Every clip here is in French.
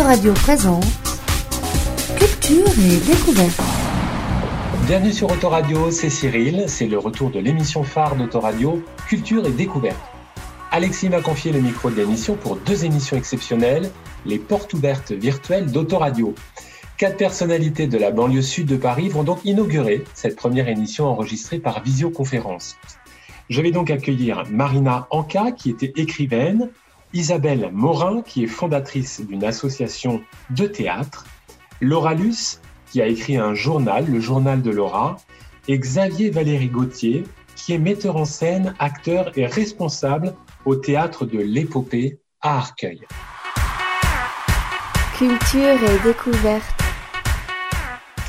Autoradio présente Culture et découverte. Bienvenue sur Autoradio, c'est Cyril, c'est le retour de l'émission phare d'Autoradio, Culture et découverte. Alexis m'a confié le micro de l'émission pour deux émissions exceptionnelles, les portes ouvertes virtuelles d'Autoradio. Quatre personnalités de la banlieue sud de Paris vont donc inaugurer cette première émission enregistrée par visioconférence. Je vais donc accueillir Marina Anka, qui était écrivaine, Isabelle Morin, qui est fondatrice d'une association de théâtre, Laura Luce, qui a écrit un journal, le journal de Laura, et Xavier Valéry Gauthier, qui est metteur en scène, acteur et responsable au théâtre de l'épopée à Arcueil. Culture et découverte.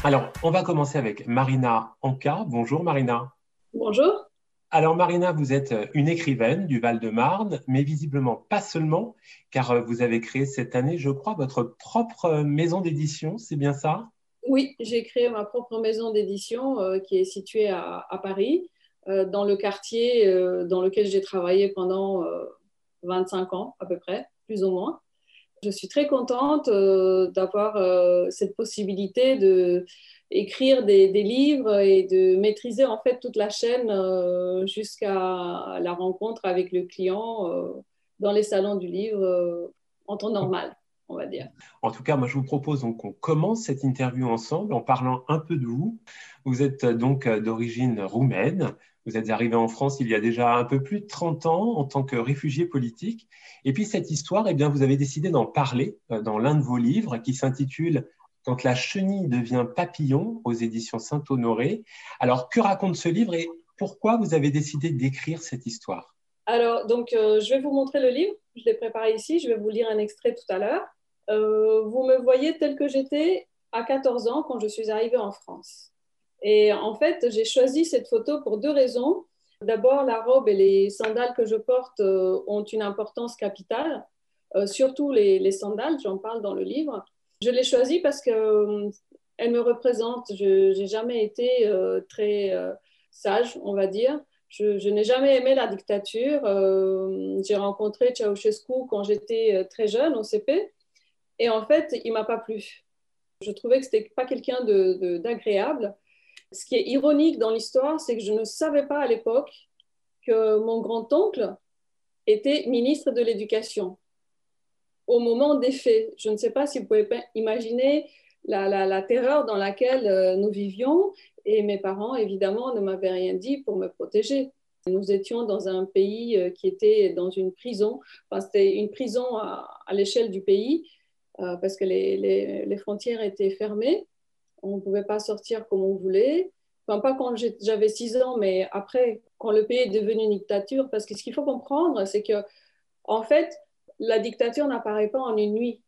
Alors, on va commencer avec Marina Anka. Bonjour Marina. Bonjour. Alors Marina, vous êtes une écrivaine du Val-de-Marne, mais visiblement pas seulement, car euh, vous avez créé cette année, je crois, votre propre maison d'édition, c'est bien ça? Oui, j'ai créé ma propre maison d'édition euh, qui est située à, Paris, euh, dans le quartier dans lequel j'ai travaillé pendant 25 ans à peu près, plus ou moins. Je suis très contente d'avoir cette possibilité de écrire des, livres et de maîtriser en fait toute la chaîne euh, jusqu'à la rencontre avec le client euh, dans les salons du livre euh, en temps normal, on va dire. En tout cas, moi je vous propose donc qu'on commence cette interview ensemble en parlant un peu de vous. Vous êtes donc d'origine roumaine. Vous êtes arrivé en France il y a déjà un peu plus de 30 ans en tant que réfugié politique. Et puis cette histoire, eh bien, vous avez décidé d'en parler dans l'un de vos livres qui s'intitule quand la chenille devient papillon aux éditions Saint-Honoré. Alors, que raconte ce livre et pourquoi vous avez décidé d'écrire cette histoire? Alors, donc, euh, je vais vous montrer le livre. Je l'ai préparé ici. Je vais vous lire un extrait tout à l'heure. Euh, vous me voyez tel que j'étais à 14 ans quand je suis arrivée en France. Et en fait, j'ai choisi cette photo pour deux raisons. D'abord, la robe et les sandales que je porte euh, ont une importance capitale, surtout les, les sandales, j'en parle dans le livre. Je l'ai choisie parce qu'elle euh, me représente. Je n'ai jamais été euh, très euh, sage, on va dire. Je, n'ai jamais aimé la dictature. J'ai rencontré Ceausescu quand j'étais très jeune au CP. Et en fait, il m'a pas plu. Je trouvais que c'était pas quelqu'un d'agréable. Ce qui est ironique dans l'histoire, c'est que je ne savais pas à l'époque que mon grand-oncle était ministre de l'Éducation au moment des faits. Je ne sais pas si vous pouvez imaginer la, terreur dans laquelle euh, nous vivions et mes parents, évidemment, ne m'avaient rien dit pour me protéger. Nous étions dans un pays euh, qui était dans une prison. C'était une prison à, l'échelle du pays euh, parce que les, frontières étaient fermées. On ne pouvait pas sortir comme on voulait. Enfin, pas quand j'avais 6 ans, mais après, quand le pays est devenu une dictature. Parce que ce qu'il faut comprendre, c'est que, en fait, la dictature n'apparaît pas en une nuit.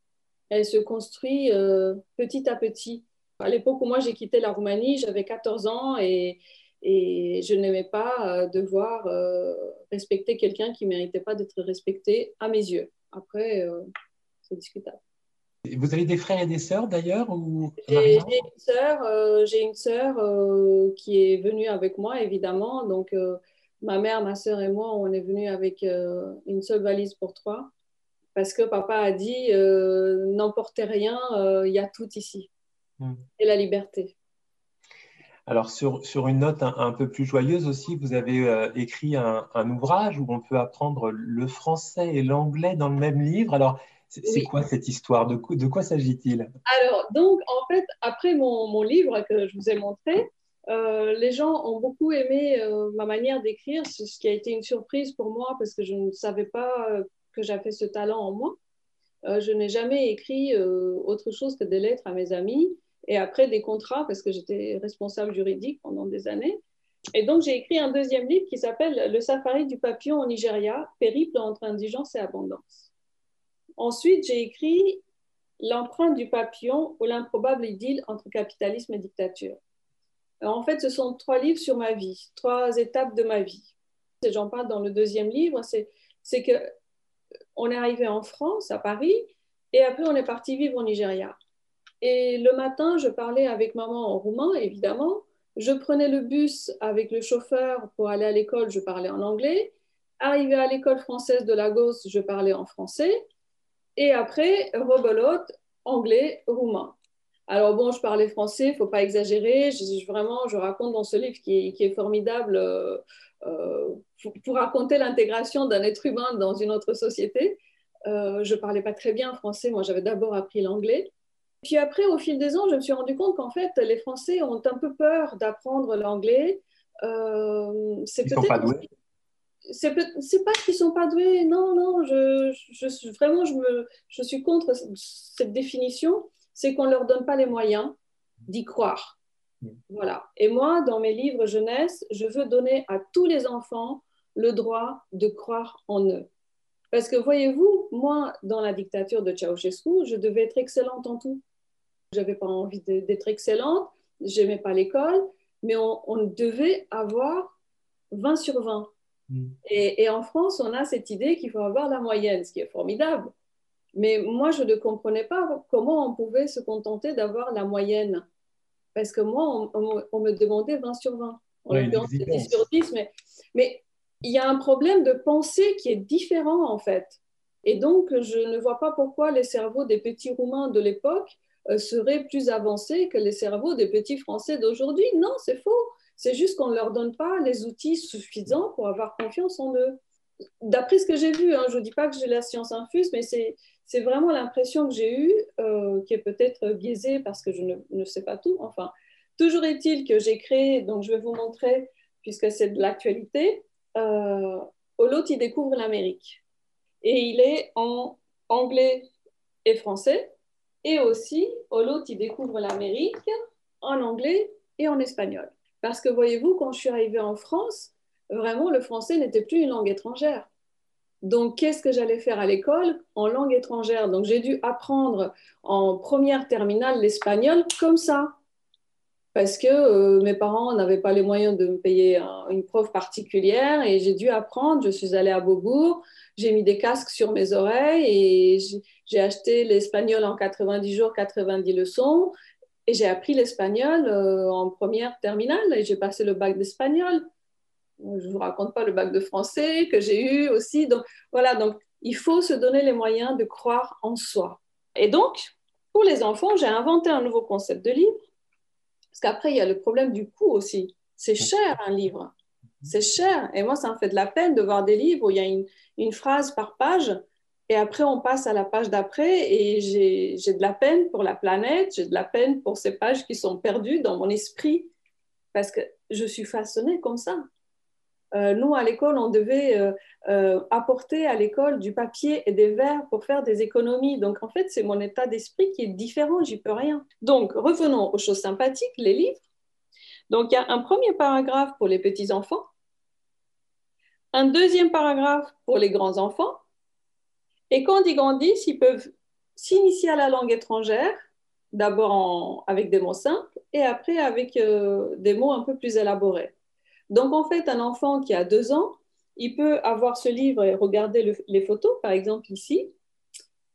Elle se construit euh, petit à petit. À l'époque où moi j'ai quitté la Roumanie, j'avais 14 ans et, je n'aimais pas euh, devoir euh, respecter quelqu'un qui ne méritait pas d'être respecté à mes yeux. Après, c'est discutable. Vous avez des frères et des sœurs d'ailleurs J'ai une sœur, j'ai une sœur qui est venue avec moi évidemment. Donc ma mère, ma sœur et moi, on est venus avec une seule valise pour trois parce que papa a dit euh, n'emportez rien, euh, il y a tout ici. Hmm. Et la liberté. Alors, sur, sur une note un, peu plus joyeuse aussi, vous avez euh, écrit un, ouvrage où on peut apprendre le français et l'anglais dans le même livre. Alors, c'est quoi cette histoire? De, de quoi s'agit-il? Alors, donc, en fait, après mon, mon, livre que je vous ai montré, les gens ont beaucoup aimé ma manière d'écrire, ce qui a été une surprise pour moi parce que je ne savais pas que j'avais ce talent en moi. Euh, je n'ai jamais écrit euh, autre chose que des lettres à mes amis et après des contrats parce que j'étais responsable juridique pendant des années. Et donc j'ai écrit un deuxième livre qui s'appelle Le safari du papillon au Nigeria, périple entre indigence et abondance. Ensuite, j'ai écrit L'empreinte du papillon ou l'improbable idylle entre capitalisme et dictature. en fait, ce sont trois livres sur ma vie, trois étapes de ma vie. J'en parle dans le deuxième livre, c'est que on est arrivé en France, à Paris, et après on est parti vivre au Nigeria. Et le matin, je parlais avec maman en roumain, évidemment. Je prenais le bus avec le chauffeur pour aller à l'école, je parlais en anglais. Arrivé à l'école française de Lagos, je parlais en français. Et après, rebelote, anglais, roumain. Alors bon, je parlais français, il faut pas exagérer. Je, vraiment, je raconte dans ce livre qui est, formidable euh, euh, pour, raconter l'intégration d'un être humain dans une autre société. Euh, je ne parlais pas très bien français, moi j'avais d'abord appris l'anglais. Puis après, au fil des ans, je me suis rendu compte qu'en fait, les Français ont un peu peur d'apprendre l'anglais. c'est peut-être... pas doués c'est pas qu'ils sont pas doués, non, non, je, je, vraiment, je, me, je suis contre cette définition c'est qu'on ne leur donne pas les moyens d'y croire. Voilà. Et moi, dans mes livres jeunesse, je veux donner à tous les enfants le droit de croire en eux. Parce que voyez-vous, moi, dans la dictature de Ceausescu, je devais être excellente en tout. Je n'avais pas envie d'être excellente, je n'aimais pas l'école, mais on, devait avoir 20 sur 20. Mm. Et, et, en France, on a cette idée qu'il faut avoir la moyenne, ce qui est formidable. Mais moi, je ne comprenais pas comment on pouvait se contenter d'avoir la moyenne. Parce que moi, on, me demandait 20 sur 20. On ouais, 10 sur 10, mais, mais il y a un problème de pensée qui est différent, en fait. Et donc, je ne vois pas pourquoi les cerveaux des petits Roumains de l'époque euh, seraient plus avancés que les cerveaux des petits Français d'aujourd'hui. Non, c'est faux. C'est juste qu'on ne leur donne pas les outils suffisants pour avoir confiance en eux. D'après ce que j'ai vu, hein, je ne dis pas que j'ai la science infuse, mais c'est c'est vraiment l'impression que j'ai eue, euh, qui est peut-être biaisée parce que je ne, sais pas tout. Enfin, toujours est-il que j'ai créé, donc je vais vous montrer, puisque c'est de l'actualité, euh, Olot, il découvre l'Amérique. Et il est en anglais et français. Et aussi, Olot, il découvre l'Amérique en anglais et en espagnol. Parce que voyez-vous, quand je suis arrivée en France, vraiment, le français n'était plus une langue étrangère. Donc, qu'est-ce que j'allais faire à l'école en langue étrangère? Donc, j'ai dû apprendre en première terminale l'espagnol comme ça, parce que euh, mes parents n'avaient pas les moyens de me payer une prof particulière et j'ai dû apprendre. Je suis allée à Beaubourg, j'ai mis des casques sur mes oreilles et j'ai acheté l'espagnol en 90 jours, 90 leçons et j'ai appris l'espagnol euh, en première terminale et j'ai passé le bac d'espagnol je ne vous raconte pas le bac de français que j'ai eu aussi. Donc voilà, donc il faut se donner les moyens de croire en soi. Et donc, pour les enfants, j'ai inventé un nouveau concept de livre, parce qu'après, il y a le problème du coût aussi. C'est cher un livre, c'est cher. Et moi, ça me fait de la peine de voir des livres où il y a une, une phrase par page, et après, on passe à la page d'après, et j'ai de la peine pour la planète, j'ai de la peine pour ces pages qui sont perdues dans mon esprit, parce que je suis façonnée comme ça. Euh, nous, à l'école, on devait euh, euh, apporter à l'école du papier et des verres pour faire des économies. Donc, en fait, c'est mon état d'esprit qui est différent, j'y peux rien. Donc, revenons aux choses sympathiques, les livres. Donc, il y a un premier paragraphe pour les petits-enfants, un deuxième paragraphe pour les grands-enfants, et quand ils grandissent, ils peuvent s'initier à la langue étrangère, d'abord avec des mots simples, et après avec des mots un peu plus élaborés. Donc, en fait, un enfant qui a deux ans, il peut avoir ce livre et regarder les photos, par exemple ici,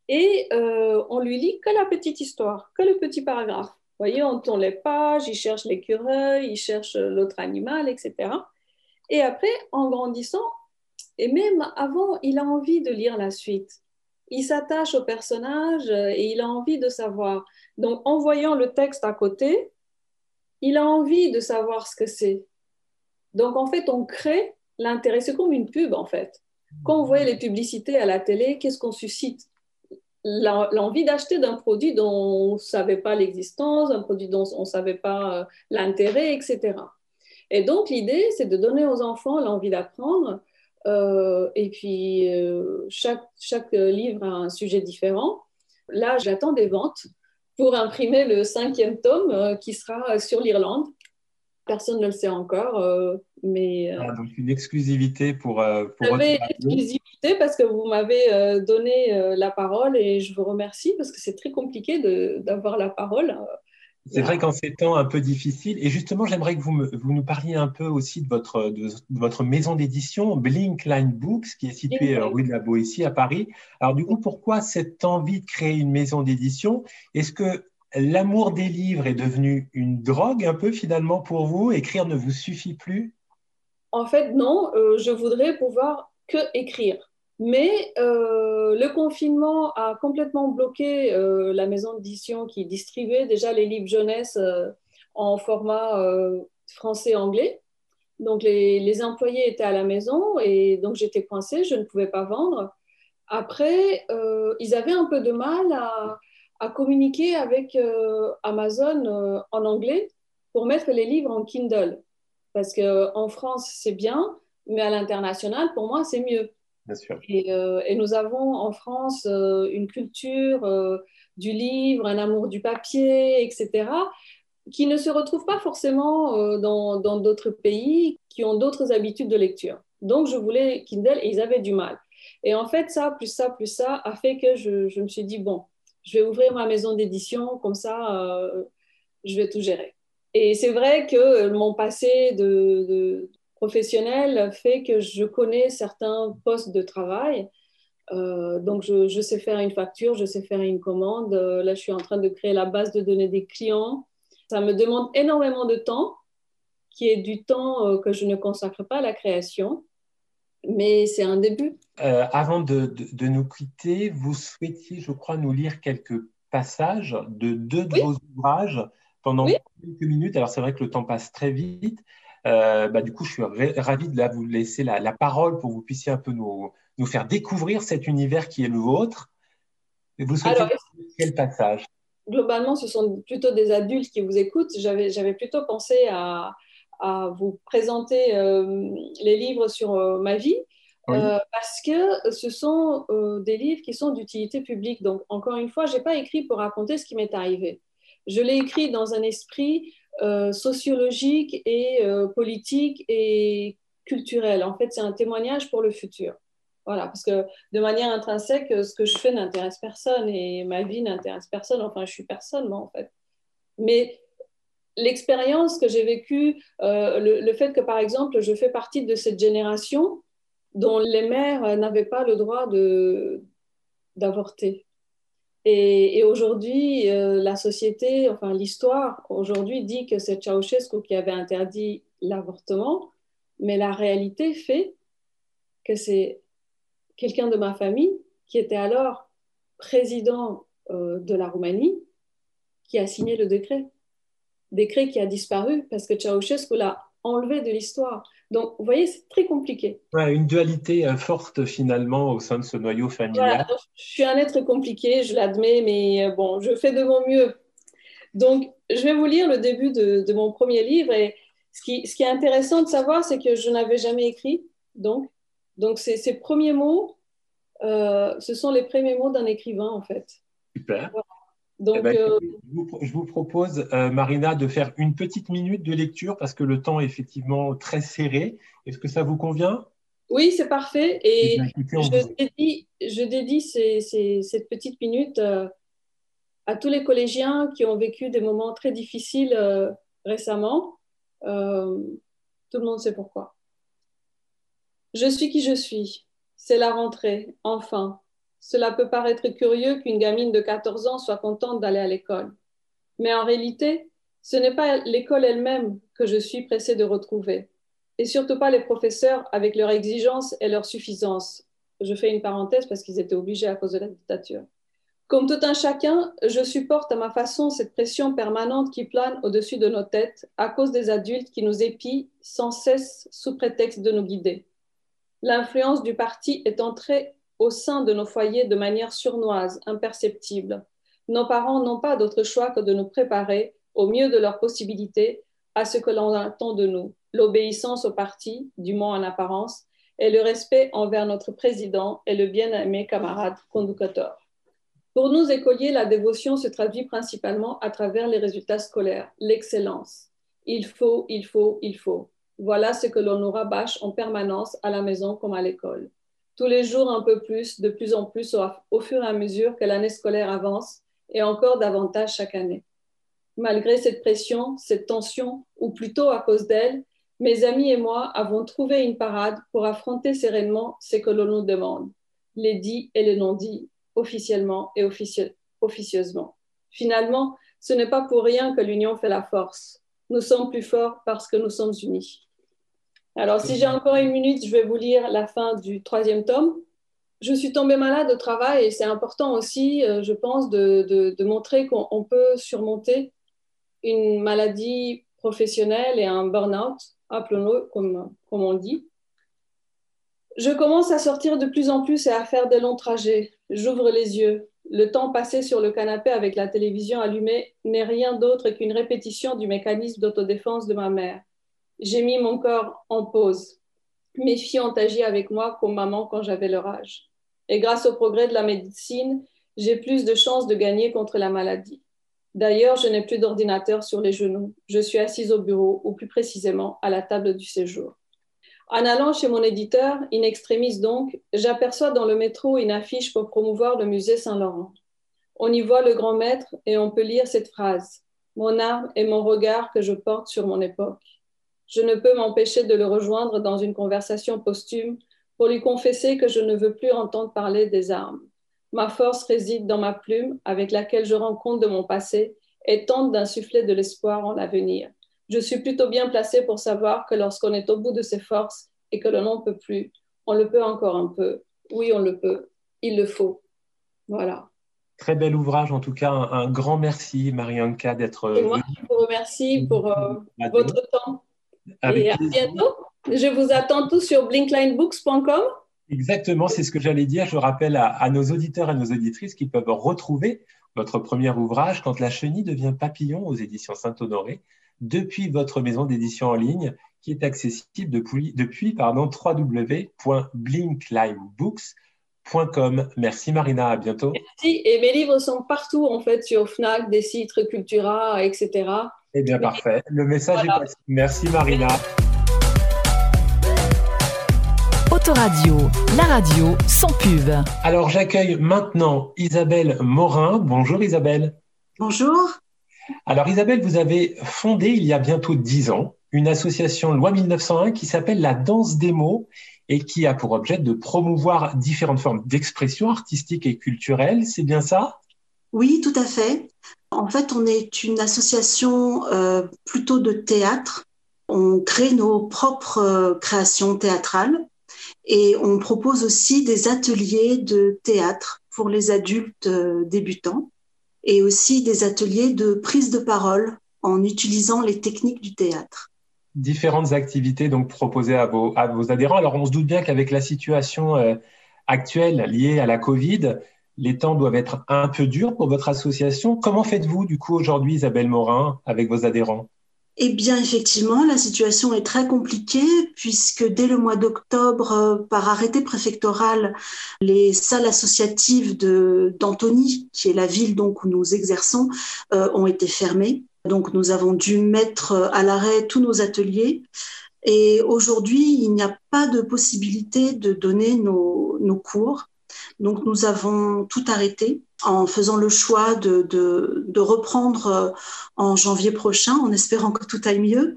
et euh, on lui lit que la petite histoire, que le petit paragraphe. Vous voyez, on tourne les pages, il cherche l'écureuil, il cherche l'autre animal, etc. Et après, en grandissant, et même avant, il a envie de lire la suite. Il s'attache au personnage et il a envie de savoir. Donc, en voyant le texte à côté, il a envie de savoir ce que c'est. Donc, en fait, on crée l'intérêt. C'est comme une pub, en fait. Quand on voit les publicités à la télé, qu'est-ce qu'on suscite? L'envie d'acheter d'un produit dont on ne savait pas l'existence, un produit dont on ne savait pas euh, l'intérêt, etc. Et donc, l'idée, c'est de donner aux enfants l'envie d'apprendre. Euh, et puis, euh, chaque, chaque livre a un sujet différent. Là, j'attends des ventes pour imprimer le cinquième tome qui sera sur l'Irlande. Personne ne le sait encore, euh, mais... Euh, ah, donc une exclusivité pour... Euh, pour une exclusivité parce que vous m'avez donné la parole et je vous remercie parce que c'est très compliqué d'avoir la parole. C'est vrai qu'en ces temps un peu difficiles, et justement, j'aimerais que vous, vous, nous parliez un peu aussi de votre, de, votre maison d'édition, Blink Line Books, qui est située rue de la Boétie à Paris. Alors du coup, pourquoi cette envie de créer une maison d'édition? Est-ce que l'amour des livres est devenu une drogue un peu finalement pour vous? Écrire ne vous suffit plus? En fait, non. Euh, je voudrais pouvoir que écrire. Mais euh, le confinement a complètement bloqué euh, la maison d'édition qui distribuait déjà les livres jeunesse en format français-anglais. Donc les, les, employés étaient à la maison et donc j'étais coincée, je ne pouvais pas vendre. Après, ils avaient un peu de mal à, à communiquer avec Amazon en anglais pour mettre les livres en Kindle. Parce qu'en France, c'est bien, mais à l'international, pour moi, c'est mieux. Euh, et, nous avons en France euh, une culture euh, du livre, un amour du papier, etc., qui ne se retrouve pas forcément dans d'autres pays qui ont d'autres habitudes de lecture. Donc, je voulais Kindle et ils avaient du mal. Et en fait, ça, plus ça, plus ça, a fait que je, me suis dit, bon, je vais ouvrir ma maison d'édition, comme ça, je vais tout gérer. Et c'est vrai que mon passé de, professionnel fait que je connais certains postes de travail. Euh, donc, je, sais faire une facture, je sais faire une commande. Euh, là, je suis en train de créer la base de données des clients. Ça me demande énormément de temps, qui est du temps euh, que je ne consacre pas à la création, mais c'est un début. avant de, nous quitter, vous souhaitiez, je crois, nous lire quelques passages de deux de vos ouvrages pendant quelques minutes. Alors, c'est vrai que le temps passe très vite. Euh, bah, du coup, je suis ravi de vous laisser la, parole pour que vous puissiez un peu nous, nous, faire découvrir cet univers qui est le vôtre. Et vous souhaitez quel passage? Globalement, ce sont plutôt des adultes qui vous écoutent. J'avais plutôt pensé à, à vous présenter euh, les livres sur euh, ma vie. parce que ce sont des livres qui sont d'utilité publique. Donc, encore une fois, je n'ai pas écrit pour raconter ce qui m'est arrivé. Je l'ai écrit dans un esprit euh, sociologique et euh, politique et culturel. En fait, c'est un témoignage pour le futur. Voilà, parce que de manière intrinsèque, ce que je fais n'intéresse personne et ma vie n'intéresse personne. Enfin, je suis personne, moi, en fait. Mais l'expérience que j'ai vécue, euh, le, fait que, par exemple, je fais partie de cette génération dont les mères n'avaient pas le droit d'avorter. Et, aujourd'hui, euh, la société, enfin l'histoire, aujourd'hui dit que c'est Ceausescu qui avait interdit l'avortement, mais la réalité fait que c'est quelqu'un de ma famille qui était alors président euh, de la Roumanie qui a signé le décret. Décret qui a disparu parce que Ceausescu l'a enlevé de l'histoire. Donc, vous voyez, c'est très compliqué. une dualité euh, forte finalement au sein de ce noyau familial. je suis un être compliqué, je l'admets, mais euh, bon, je fais de mon mieux. Donc, je vais vous lire le début de, mon premier livre. Et ce qui, ce qui, est intéressant de savoir, c'est que je n'avais jamais écrit. Donc, donc ces, ces premiers mots, euh, ce sont les premiers mots d'un écrivain, en fait. Super. Donc, eh ben, euh, je, vous, propose, euh, Marina, de faire une petite minute de lecture parce que le temps est effectivement très serré. Est-ce que ça vous convient? Oui, c'est parfait. Et eh je, dédie, je dédie cette petite minute euh, à tous les collégiens qui ont vécu des moments très difficiles récemment. tout le monde sait pourquoi. Je suis qui je suis. C'est la rentrée, enfin. Cela peut paraître curieux qu'une gamine de 14 ans soit contente d'aller à l'école. Mais en réalité, ce n'est pas l'école elle-même que je suis pressée de retrouver, et surtout pas les professeurs avec leurs exigences et leur suffisance. Je fais une parenthèse parce qu'ils étaient obligés à cause de la dictature. Comme tout un chacun, je supporte à ma façon cette pression permanente qui plane au-dessus de nos têtes à cause des adultes qui nous épient sans cesse sous prétexte de nous guider. L'influence du parti est entrée au sein de nos foyers de manière surnoise, imperceptible. Nos parents n'ont pas d'autre choix que de nous préparer, au mieux de leurs possibilités, à ce que l'on attend de nous, l'obéissance au parti, du moins en apparence, et le respect envers notre président et le bien-aimé camarade conducteur. Pour nous, écoliers, la dévotion se traduit principalement à travers les résultats scolaires, l'excellence. Il faut, il faut, il faut. Voilà ce que l'on nous rabâche en permanence à la maison comme à l'école tous les jours un peu plus, de plus en plus au, fur et à mesure que l'année scolaire avance et encore davantage chaque année. Malgré cette pression, cette tension, ou plutôt à cause d'elle, mes amis et moi avons trouvé une parade pour affronter sereinement ce que l'on nous demande, les dits et les non-dits, officiellement et officieusement. Finalement, ce n'est pas pour rien que l'union fait la force. Nous sommes plus forts parce que nous sommes unis. Alors, si j'ai encore une minute, je vais vous lire la fin du troisième tome. je suis tombée malade au travail et c'est important aussi, euh, je pense, de, montrer qu'on peut surmonter une maladie professionnelle et un burn-out, appelons-le comme, comme on dit. Je commence à sortir de plus en plus et à faire des longs trajets. J'ouvre les yeux. Le temps passé sur le canapé avec la télévision allumée n'est rien d'autre qu'une répétition du mécanisme d'autodéfense de ma mère. J'ai mis mon corps en pause. Mes filles ont agi avec moi comme maman quand j'avais leur âge. Et grâce au progrès de la médecine, j'ai plus de chances de gagner contre la maladie. D'ailleurs, je n'ai plus d'ordinateur sur les genoux. Je suis assise au bureau, ou plus précisément à la table du séjour. En allant chez mon éditeur, In Extremis donc, j'aperçois dans le métro une affiche pour promouvoir le musée Saint-Laurent. On y voit le grand maître et on peut lire cette phrase Mon arme est mon regard que je porte sur mon époque. Je ne peux m'empêcher de le rejoindre dans une conversation posthume pour lui confesser que je ne veux plus entendre parler des armes. Ma force réside dans ma plume avec laquelle je rends compte de mon passé et tente d'insuffler de l'espoir en l'avenir. Je suis plutôt bien placée pour savoir que lorsqu'on est au bout de ses forces et que l'on n'en peut plus, on le peut encore un peu. Oui, on le peut. Il le faut. Voilà. Très bel ouvrage, en tout cas, un, grand merci, Marianka, d'être. Et moi, je vous remercie pour euh, votre temps. Et à bientôt. Je vous attends tous sur blinklinebooks.com. Exactement, c'est ce que j'allais dire. Je rappelle à, nos auditeurs et nos auditrices qu'ils peuvent retrouver votre premier ouvrage, Quand la chenille devient papillon, aux éditions Saint-Honoré, depuis votre maison d'édition en ligne, qui est accessible depuis, depuis pardon, www.blinklinebooks.com. Merci Marina, à bientôt. Merci, et mes livres sont partout en fait sur Fnac, des sites Cultura, etc. Eh bien, parfait. Le message est passé. Merci Marina. Radio, la radio sans pub. Alors j'accueille maintenant Isabelle Morin. Bonjour Isabelle. Bonjour. Alors Isabelle, vous avez fondé il y a bientôt dix ans une association Loi 1901 qui s'appelle la danse des mots et qui a pour objet de promouvoir différentes formes d'expression artistique et culturelle. C'est bien ça? Oui, tout à fait. En fait, on est une association euh, plutôt de théâtre. On crée nos propres euh, créations théâtrales et on propose aussi des ateliers de théâtre pour les adultes euh, débutants et aussi des ateliers de prise de parole en utilisant les techniques du théâtre. Différentes activités donc proposées à vos, adhérents. Alors on se doute bien qu'avec la situation euh, actuelle liée à la Covid, les temps doivent être un peu durs pour votre association. Comment faites-vous du coup aujourd'hui, Isabelle Morin, avec vos adhérents? Eh bien, effectivement, la situation est très compliquée puisque dès le mois d'octobre, euh, par arrêté préfectoral, les salles associatives d'Antony, qui est la ville donc où nous exerçons, euh, ont été fermées. Donc, nous avons dû mettre à l'arrêt tous nos ateliers. Et aujourd'hui, il n'y a pas de possibilité de donner nos, nos cours. Donc, nous avons tout arrêté en faisant le choix de, de, de, reprendre euh, en janvier prochain, en espérant que tout aille mieux.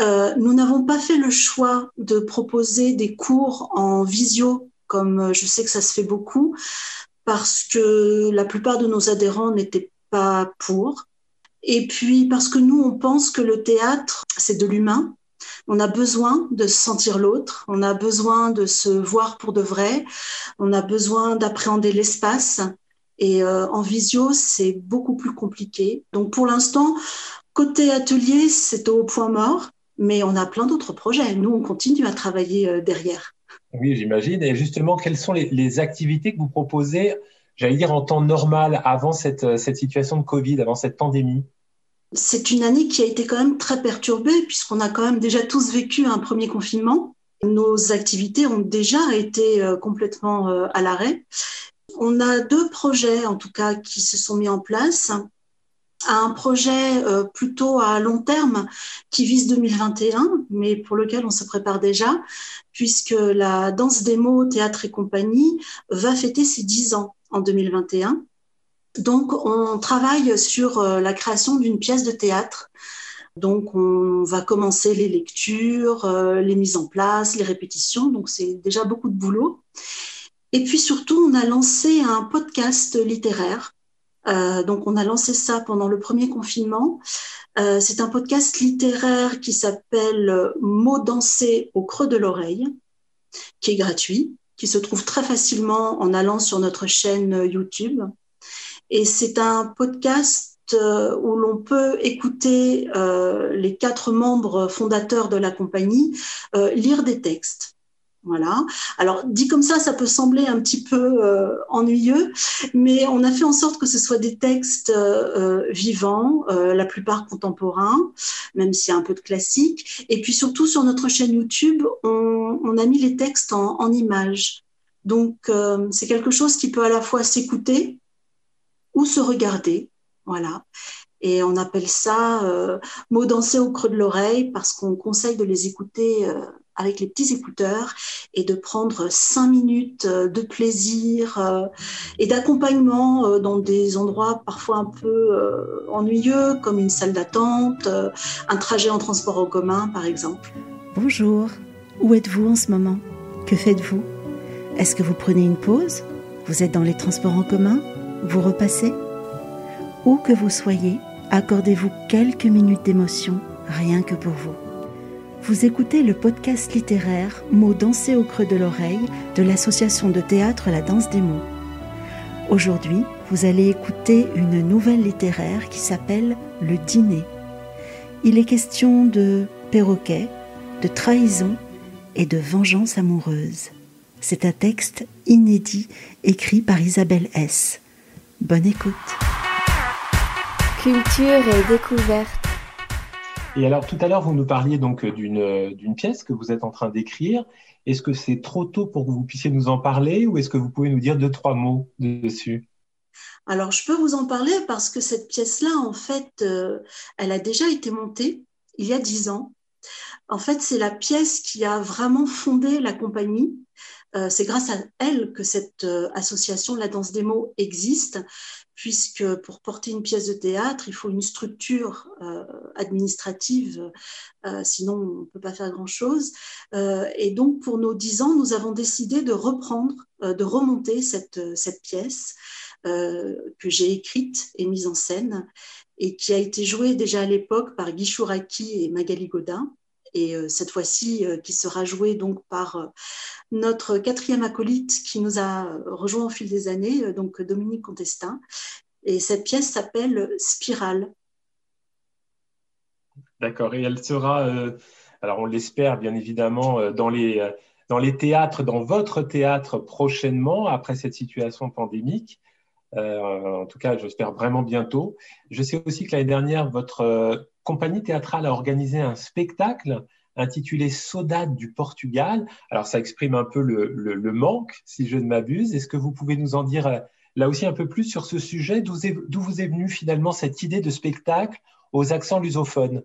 Euh, nous n'avons pas fait le choix de proposer des cours en visio, comme euh, je sais que ça se fait beaucoup, parce que la plupart de nos adhérents n'étaient pas pour. Et puis parce que nous, on pense que le théâtre, c'est de l'humain. On a besoin de sentir l'autre, on a besoin de se voir pour de vrai, on a besoin d'appréhender l'espace. Et euh, en visio, c'est beaucoup plus compliqué. Donc pour l'instant, côté atelier, c'est au point mort, mais on a plein d'autres projets. Nous, on continue à travailler euh, derrière. Oui, j'imagine. Et justement, quelles sont les, les, activités que vous proposez, j'allais dire, en temps normal, avant cette, euh, cette situation de Covid, avant cette pandémie C'est une année qui a été quand même très perturbée, puisqu'on a quand même déjà tous vécu un premier confinement. Nos activités ont déjà été complètement à l'arrêt. On a deux projets, en tout cas, qui se sont mis en place. Un projet euh, plutôt à long terme qui vise 2021, mais pour lequel on se prépare déjà, puisque la danse mots, théâtre et compagnie va fêter ses 10 ans en 2021. Donc, on travaille sur euh, la création d'une pièce de théâtre donc, on va commencer les lectures, euh, les mises en place, les répétitions. Donc, c'est déjà beaucoup de boulot. Et puis surtout, on a lancé un podcast littéraire. Euh, donc, on a lancé ça pendant le premier confinement. C'est un podcast littéraire qui s'appelle Mots dansés au creux de l'oreille, qui est gratuit. Qui se trouve très facilement en allant sur notre chaîne YouTube. Et c'est un podcast euh, où l'on peut écouter euh, les quatre membres fondateurs de la compagnie euh, lire des textes. Voilà. Alors dit comme ça, ça peut sembler un petit peu ennuyeux, mais on a fait en sorte que ce soit des textes vivants, la plupart contemporains, même s'il y a un peu de classique. Et puis surtout sur notre chaîne YouTube, on, a mis les textes en, en images. Donc c'est quelque chose qui peut à la fois s'écouter ou se regarder. Voilà. Et on appelle ça euh, mots dansés au creux de l'oreille parce qu'on conseille de les écouter euh, avec les petits écouteurs et de prendre cinq minutes euh, de plaisir euh, et d'accompagnement dans des endroits parfois un peu ennuyeux comme une salle d'attente, un trajet en transport en commun par exemple. Bonjour, où êtes-vous en ce moment? Que faites-vous? Est-ce que vous prenez une pause? Vous êtes dans les transports en commun? Vous repassez? Où que vous soyez, accordez-vous quelques minutes d'émotion, rien que pour vous. Vous écoutez le podcast littéraire Mots dansés au creux de l'oreille de l'association de théâtre La Danse des mots. Aujourd'hui, vous allez écouter une nouvelle littéraire qui s'appelle Le Dîner. Il est question de perroquet, de trahison et de vengeance amoureuse. C'est un texte inédit écrit par Isabelle S. Bonne écoute. Culture et découverte. Et alors tout à l'heure, vous nous parliez donc d'une pièce que vous êtes en train d'écrire. Est-ce que c'est trop tôt pour que vous puissiez nous en parler ou est-ce que vous pouvez nous dire deux, trois mots dessus? Alors je peux vous en parler parce que cette pièce-là, en fait, euh, elle a déjà été montée il y a dix ans. En fait, c'est la pièce qui a vraiment fondé la compagnie. Euh, c'est grâce à elle que cette euh, association La Danse des mots existe puisque pour porter une pièce de théâtre, il faut une structure euh, administrative, euh, sinon on ne peut pas faire grand-chose. Euh, et donc, pour nos dix ans, nous avons décidé de reprendre, de remonter cette, cette pièce que j'ai écrite et mise en scène, et qui a été jouée déjà à l'époque par Guy Chouraki et Magali Godin et euh, cette fois-ci euh, qui sera jouée donc par euh, notre quatrième acolyte qui nous a rejoint au fil des années, donc Dominique Contestin. Et cette pièce s'appelle Spirale. D'accord, et elle sera, alors on l'espère bien évidemment, dans les, dans les théâtres, dans votre théâtre prochainement, après cette situation pandémique. en tout cas, j'espère vraiment bientôt. Je sais aussi que l'année dernière, votre compagnie théâtrale a organisé un spectacle intitulé Saudade du Portugal. Alors, ça exprime un peu le, manque, si je ne m'abuse. Est-ce que vous pouvez nous en dire euh, là aussi un peu plus sur ce sujet? D'où vous est venue finalement cette idée de spectacle aux accents lusophones?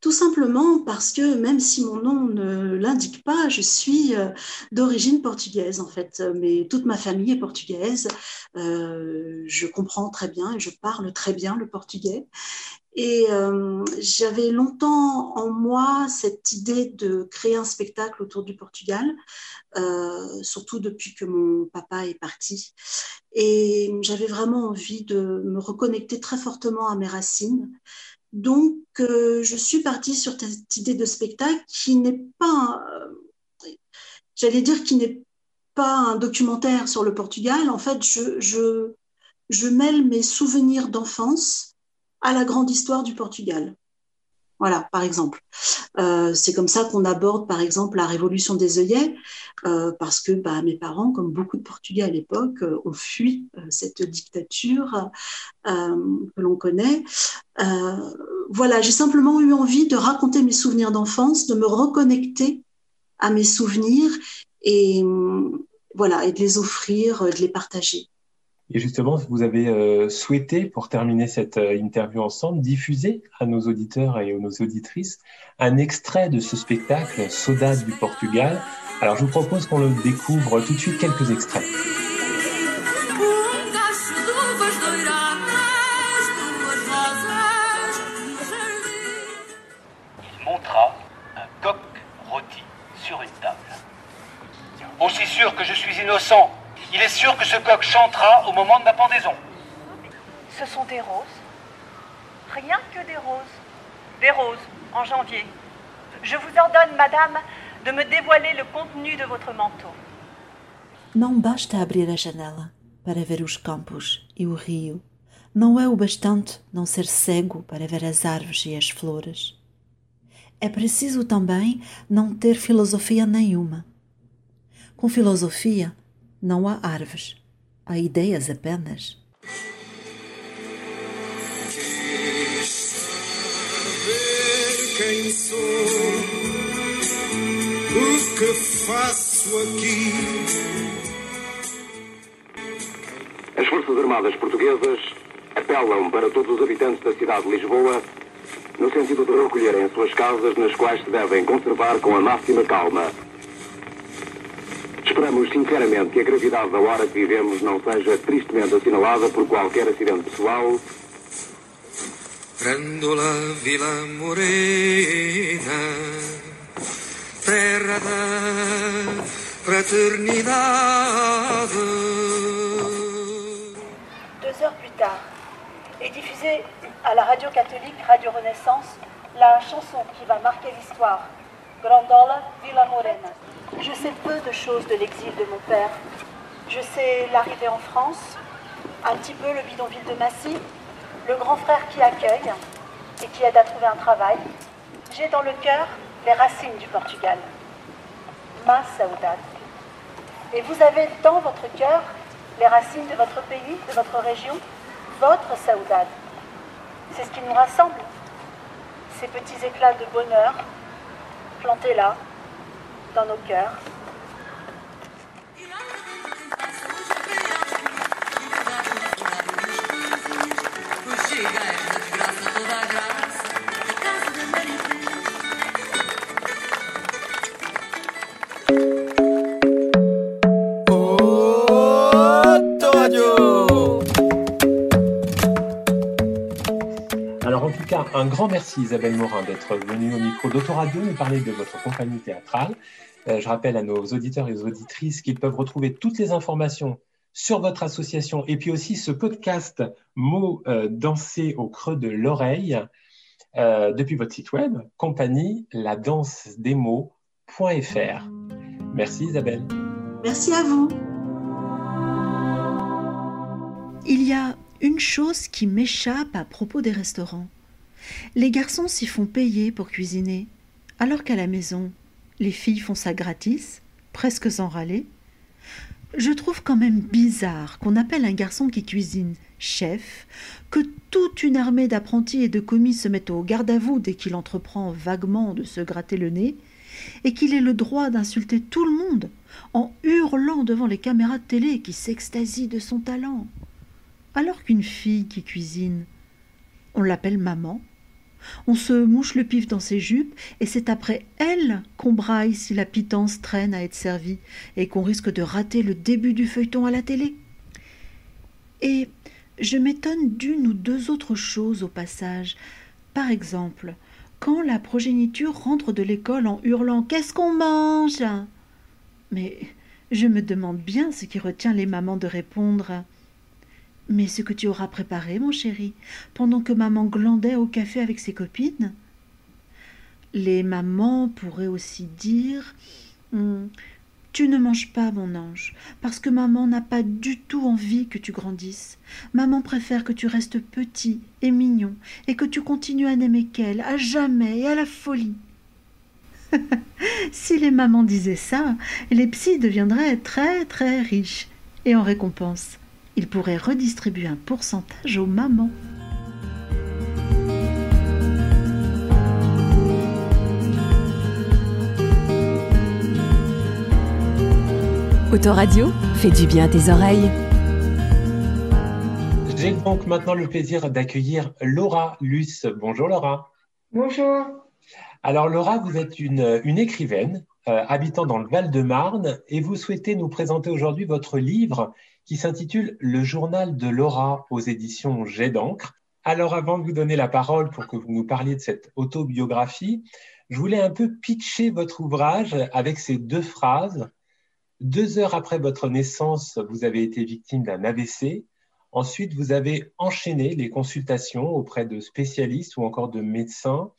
Tout simplement parce que même si mon nom ne l'indique pas, je suis euh, d'origine portugaise en fait. Mais toute ma famille est portugaise. Euh, je comprends très bien et je parle très bien le portugais. Et euh, j'avais longtemps en moi cette idée de créer un spectacle autour du Portugal, euh, surtout depuis que mon papa est parti. Et j'avais vraiment envie de me reconnecter très fortement à mes racines. Donc, euh, je suis partie sur cette idée de spectacle qui n'est pas, j'allais dire, qui n'est pas un documentaire sur le Portugal. En fait, je, mêle mes souvenirs d'enfance à la grande histoire du Portugal. Voilà, par exemple. Euh, c'est comme ça qu'on aborde, par exemple, la révolution des œillets, euh, parce que bah, mes parents, comme beaucoup de Portugais à l'époque, euh, ont fui cette dictature que l'on connaît. voilà, j'ai simplement eu envie de raconter mes souvenirs d'enfance, de me reconnecter à mes souvenirs et voilà, et de les offrir, de les partager. Et justement, vous avez euh, souhaité, pour terminer cette euh, interview ensemble, diffuser à nos auditeurs et à nos auditrices un extrait de ce spectacle, Saudade du Portugal. Alors, je vous propose qu'on le découvre tout de suite quelques extraits. Il montra un coq rôti sur une table. Aussi sûr que je suis innocent il est sûr que ce coq chantera au moment de ma pendaison. Ce sont des roses. Rien que des roses. Des roses, en janvier. Je vous ordonne, madame, de me dévoiler le contenu de votre manteau. Não basta abrir a janela para ver os campos e o rio. Não é o bastante não ser cego para ver as árvores e as flores. É preciso também não ter filosofia nenhuma. Com filosofia não há árvores, há ideias apenas. quem sou, o que faço aqui. As Forças Armadas Portuguesas apelam para todos os habitantes da cidade de Lisboa no sentido de recolherem as suas casas nas quais se devem conservar com a máxima calma. Esperamos sinceramente que a gravidade da hora que vivemos não seja tristemente assinalada por qualquer acidente pessoal Grandola Vila Morena, terra da fraternidade. Deux heures plus tard, est diffusée à la radio catholique Radio Renaissance la chanson qui va marquer l'histoire, Grandola Villa Morena. Je sais peu de choses de l'exil de mon père. Je sais l'arrivée en France, un petit peu le bidonville de Massy, le grand frère qui accueille et qui aide à trouver un travail. J'ai dans le cœur les racines du Portugal. Ma saudade. Et vous avez dans votre cœur les racines de votre pays, de votre région, votre saudade. C'est ce qui nous rassemble. Ces petits éclats de bonheur plantés là, dans nos cœurs. Un grand merci Isabelle Morin d'être venue au micro d'Autoradio nous parler de votre compagnie théâtrale. Euh, je rappelle à nos auditeurs et aux auditrices qu'ils peuvent retrouver toutes les informations sur votre association et puis aussi ce podcast Mots euh, dansés au creux de l'oreille euh, depuis votre site web compagnie la danse des mots.fr. Merci Isabelle. Merci à vous. Il y a une chose qui m'échappe à propos des restaurants. Les garçons s'y font payer pour cuisiner, alors qu'à la maison, les filles font ça gratis, presque sans râler. Je trouve quand même bizarre qu'on appelle un garçon qui cuisine chef, que toute une armée d'apprentis et de commis se mette au garde à vous dès qu'il entreprend vaguement de se gratter le nez, et qu'il ait le droit d'insulter tout le monde en hurlant devant les caméras de télé qui s'extasient de son talent. Alors qu'une fille qui cuisine, on l'appelle maman, on se mouche le pif dans ses jupes, et c'est après elle qu'on braille si la pitance traîne à être servie, et qu'on risque de rater le début du feuilleton à la télé. Et je m'étonne d'une ou deux autres choses au passage. Par exemple, quand la progéniture rentre de l'école en hurlant Qu'est-ce qu'on mange? Mais je me demande bien ce qui retient les mamans de répondre. Mais ce que tu auras préparé, mon chéri, pendant que maman glandait au café avec ses copines Les mamans pourraient aussi dire Hum, Tu ne manges pas, mon ange, parce que maman n'a pas du tout envie que tu grandisses. Maman préfère que tu restes petit et mignon, et que tu continues à n'aimer qu'elle, à jamais et à la folie. si les mamans disaient ça, les psys deviendraient très très riches. Et en récompense, ils pourraient redistribuer un pourcentage aux mamans. Autoradio, fait du bien à tes oreilles. J'ai donc maintenant le plaisir d'accueillir Laura Luce. Bonjour Laura. Bonjour. Alors Laura, vous êtes une, une écrivaine euh, habitant dans le Val-de-Marne et vous souhaitez nous présenter aujourd'hui votre livre qui s'intitule Le journal de Laura aux éditions Jet d'encre. Alors avant de vous donner la parole pour que vous nous parliez de cette autobiographie, je voulais un peu pitcher votre ouvrage avec ces deux phrases. Deux heures après votre naissance, vous avez été victime d'un AVC. Ensuite, vous avez enchaîné les consultations auprès de spécialistes ou encore de médecins.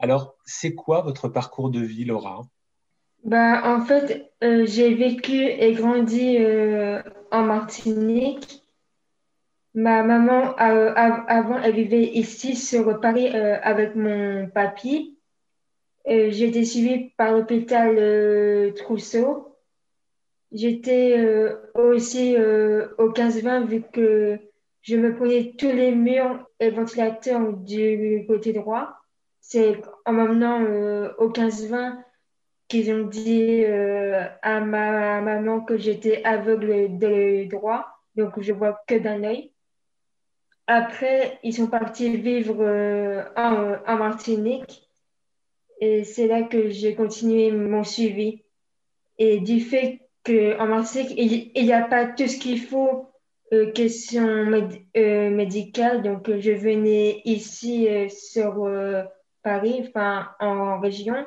Alors, c'est quoi votre parcours de vie, Laura? Bah, En fait, euh, j'ai vécu et grandi euh, en Martinique. Ma maman, avant, elle vivait ici sur Paris avec mon papy. j'ai été suivie par l'hôpital Trousseau. J'étais aussi au 15-20 vu que je me prenais tous les murs et ventilateurs du côté droit. C'est en m'emmenant euh, au 15-20 qu'ils ont dit euh, à ma maman que j'étais aveugle de droit, donc je vois que d'un œil. Après, ils sont partis vivre euh, en, Martinique et c'est là que j'ai continué mon suivi. Et du fait qu'en Martinique, il n'y a pas tout ce qu'il faut euh, question médicale. Donc, je venais ici sur Paris, enfin en région.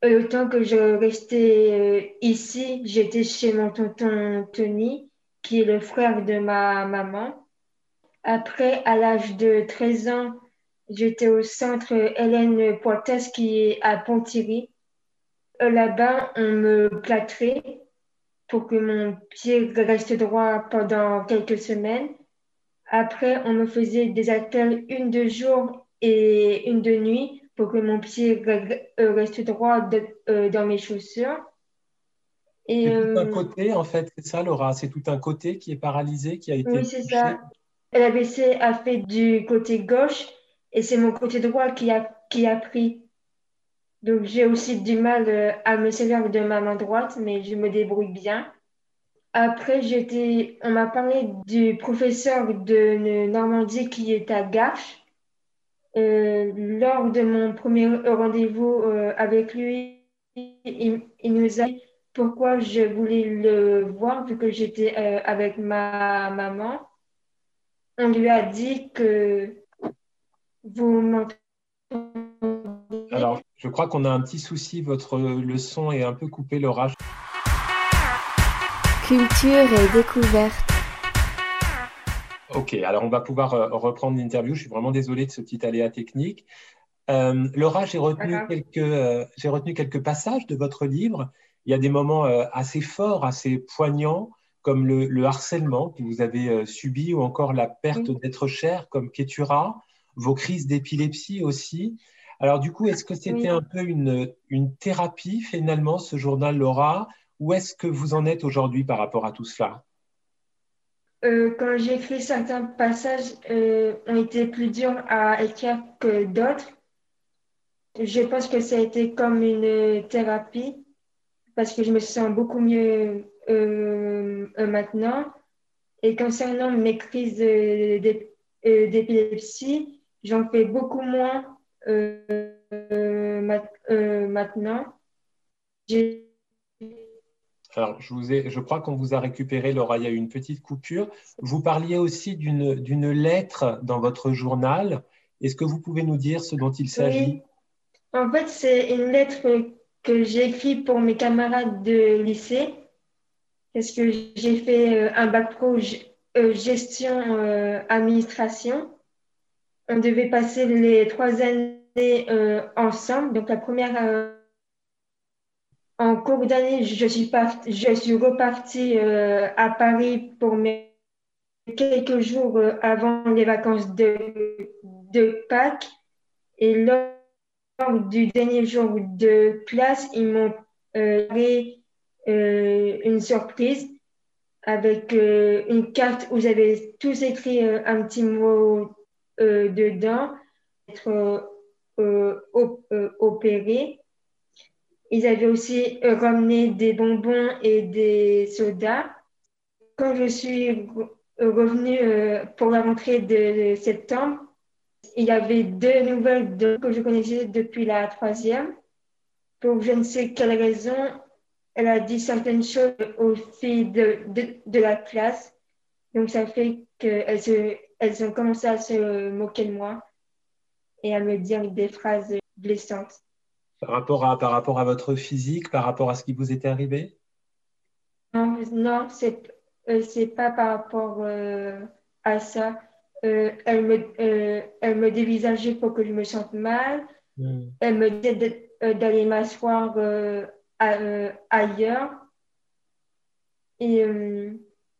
Temps que je restais ici, j'étais chez mon tonton Tony, qui est le frère de ma maman. Après, à l'âge de 13 ans, j'étais au centre Hélène Poitès qui est à Pontivy. Là-bas, on me plâtrait pour que mon pied reste droit pendant quelques semaines. Après, on me faisait des attelles une de jour et une de nuit pour que mon pied euh, reste droit euh, dans mes chaussures. Et, c'est tout un euh, côté, en fait, c'est ça, Laura C'est tout un côté qui est paralysé, qui a été. Oui, c'est ça. L'ABC a fait du côté gauche et c'est mon côté droit qui a, qui a pris. Donc j'ai aussi du mal à me servir de ma main droite, mais je me débrouille bien. Après, j'étais, on m'a parlé du professeur de Normandie qui est à Garches. Euh, lors de mon premier rendez-vous euh, avec lui, il, nous a dit pourquoi je voulais le voir vu que j'étais avec ma maman. On lui a dit que vous m'entendez. Alors, je crois qu'on a un petit souci, votre le son est un peu coupé, l'orage. Culture et découverte. Ok, alors on va pouvoir euh, reprendre l'interview. Je suis vraiment désolé de ce petit aléa technique. Euh, Laura, j'ai retenu, quelques, euh, j'ai retenu quelques passages de votre livre. Il y a des moments assez forts, assez poignants, comme le, harcèlement que vous avez subi ou encore la perte d'être cher, comme Ketura, vos crises d'épilepsie aussi. Alors du coup, est-ce que c'était un peu une, une, thérapie finalement, ce journal Laura? Où est-ce que vous en êtes aujourd'hui par rapport à tout cela? Euh, Quand j'ai écrit certains passages euh, ont été plus durs à écrire que d'autres. Je pense que ça a été comme une thérapie parce que je me sens beaucoup mieux euh, maintenant. Et concernant mes crises d'épilepsie, j'en fais beaucoup moins maintenant. Alors, je, crois qu'on vous a récupéré, Laura, il y a eu une petite coupure. Vous parliez aussi d'une lettre dans votre journal. Est-ce que vous pouvez nous dire ce dont il s'agit? En fait, c'est une lettre que j'ai écrite pour mes camarades de lycée. Parce que j'ai fait euh, un bac pro gestion administration on devait passer les trois années euh, ensemble. Donc la première, euh, en cours d'année, je suis, repartie euh, à Paris pour mes quelques jours avant les vacances de, Pâques. Et lors du dernier jour de classe, ils m'ont fait une surprise avec une carte où j'avais tous écrit un petit mot euh, dedans, être euh, euh, opérés. Ils avaient aussi ramené des bonbons et des sodas. Quand je suis revenue pour la rentrée de septembre, il y avait deux nouvelles que je connaissais depuis la troisième. Pour je ne sais quelle raison, elle a dit certaines choses aux filles de, de, de la classe. Donc, ça fait qu'elle se elles ont commencé à se moquer de moi et à me dire des phrases blessantes. Par rapport à, par rapport à votre physique, par rapport à ce qui vous était arrivé? Non, non c'est euh, c'est pas par rapport euh, à ça. Euh, elle, me, elle me dévisageait pour que je me sente mal. Hmm. Elle me disait d'aller m'asseoir ailleurs. Et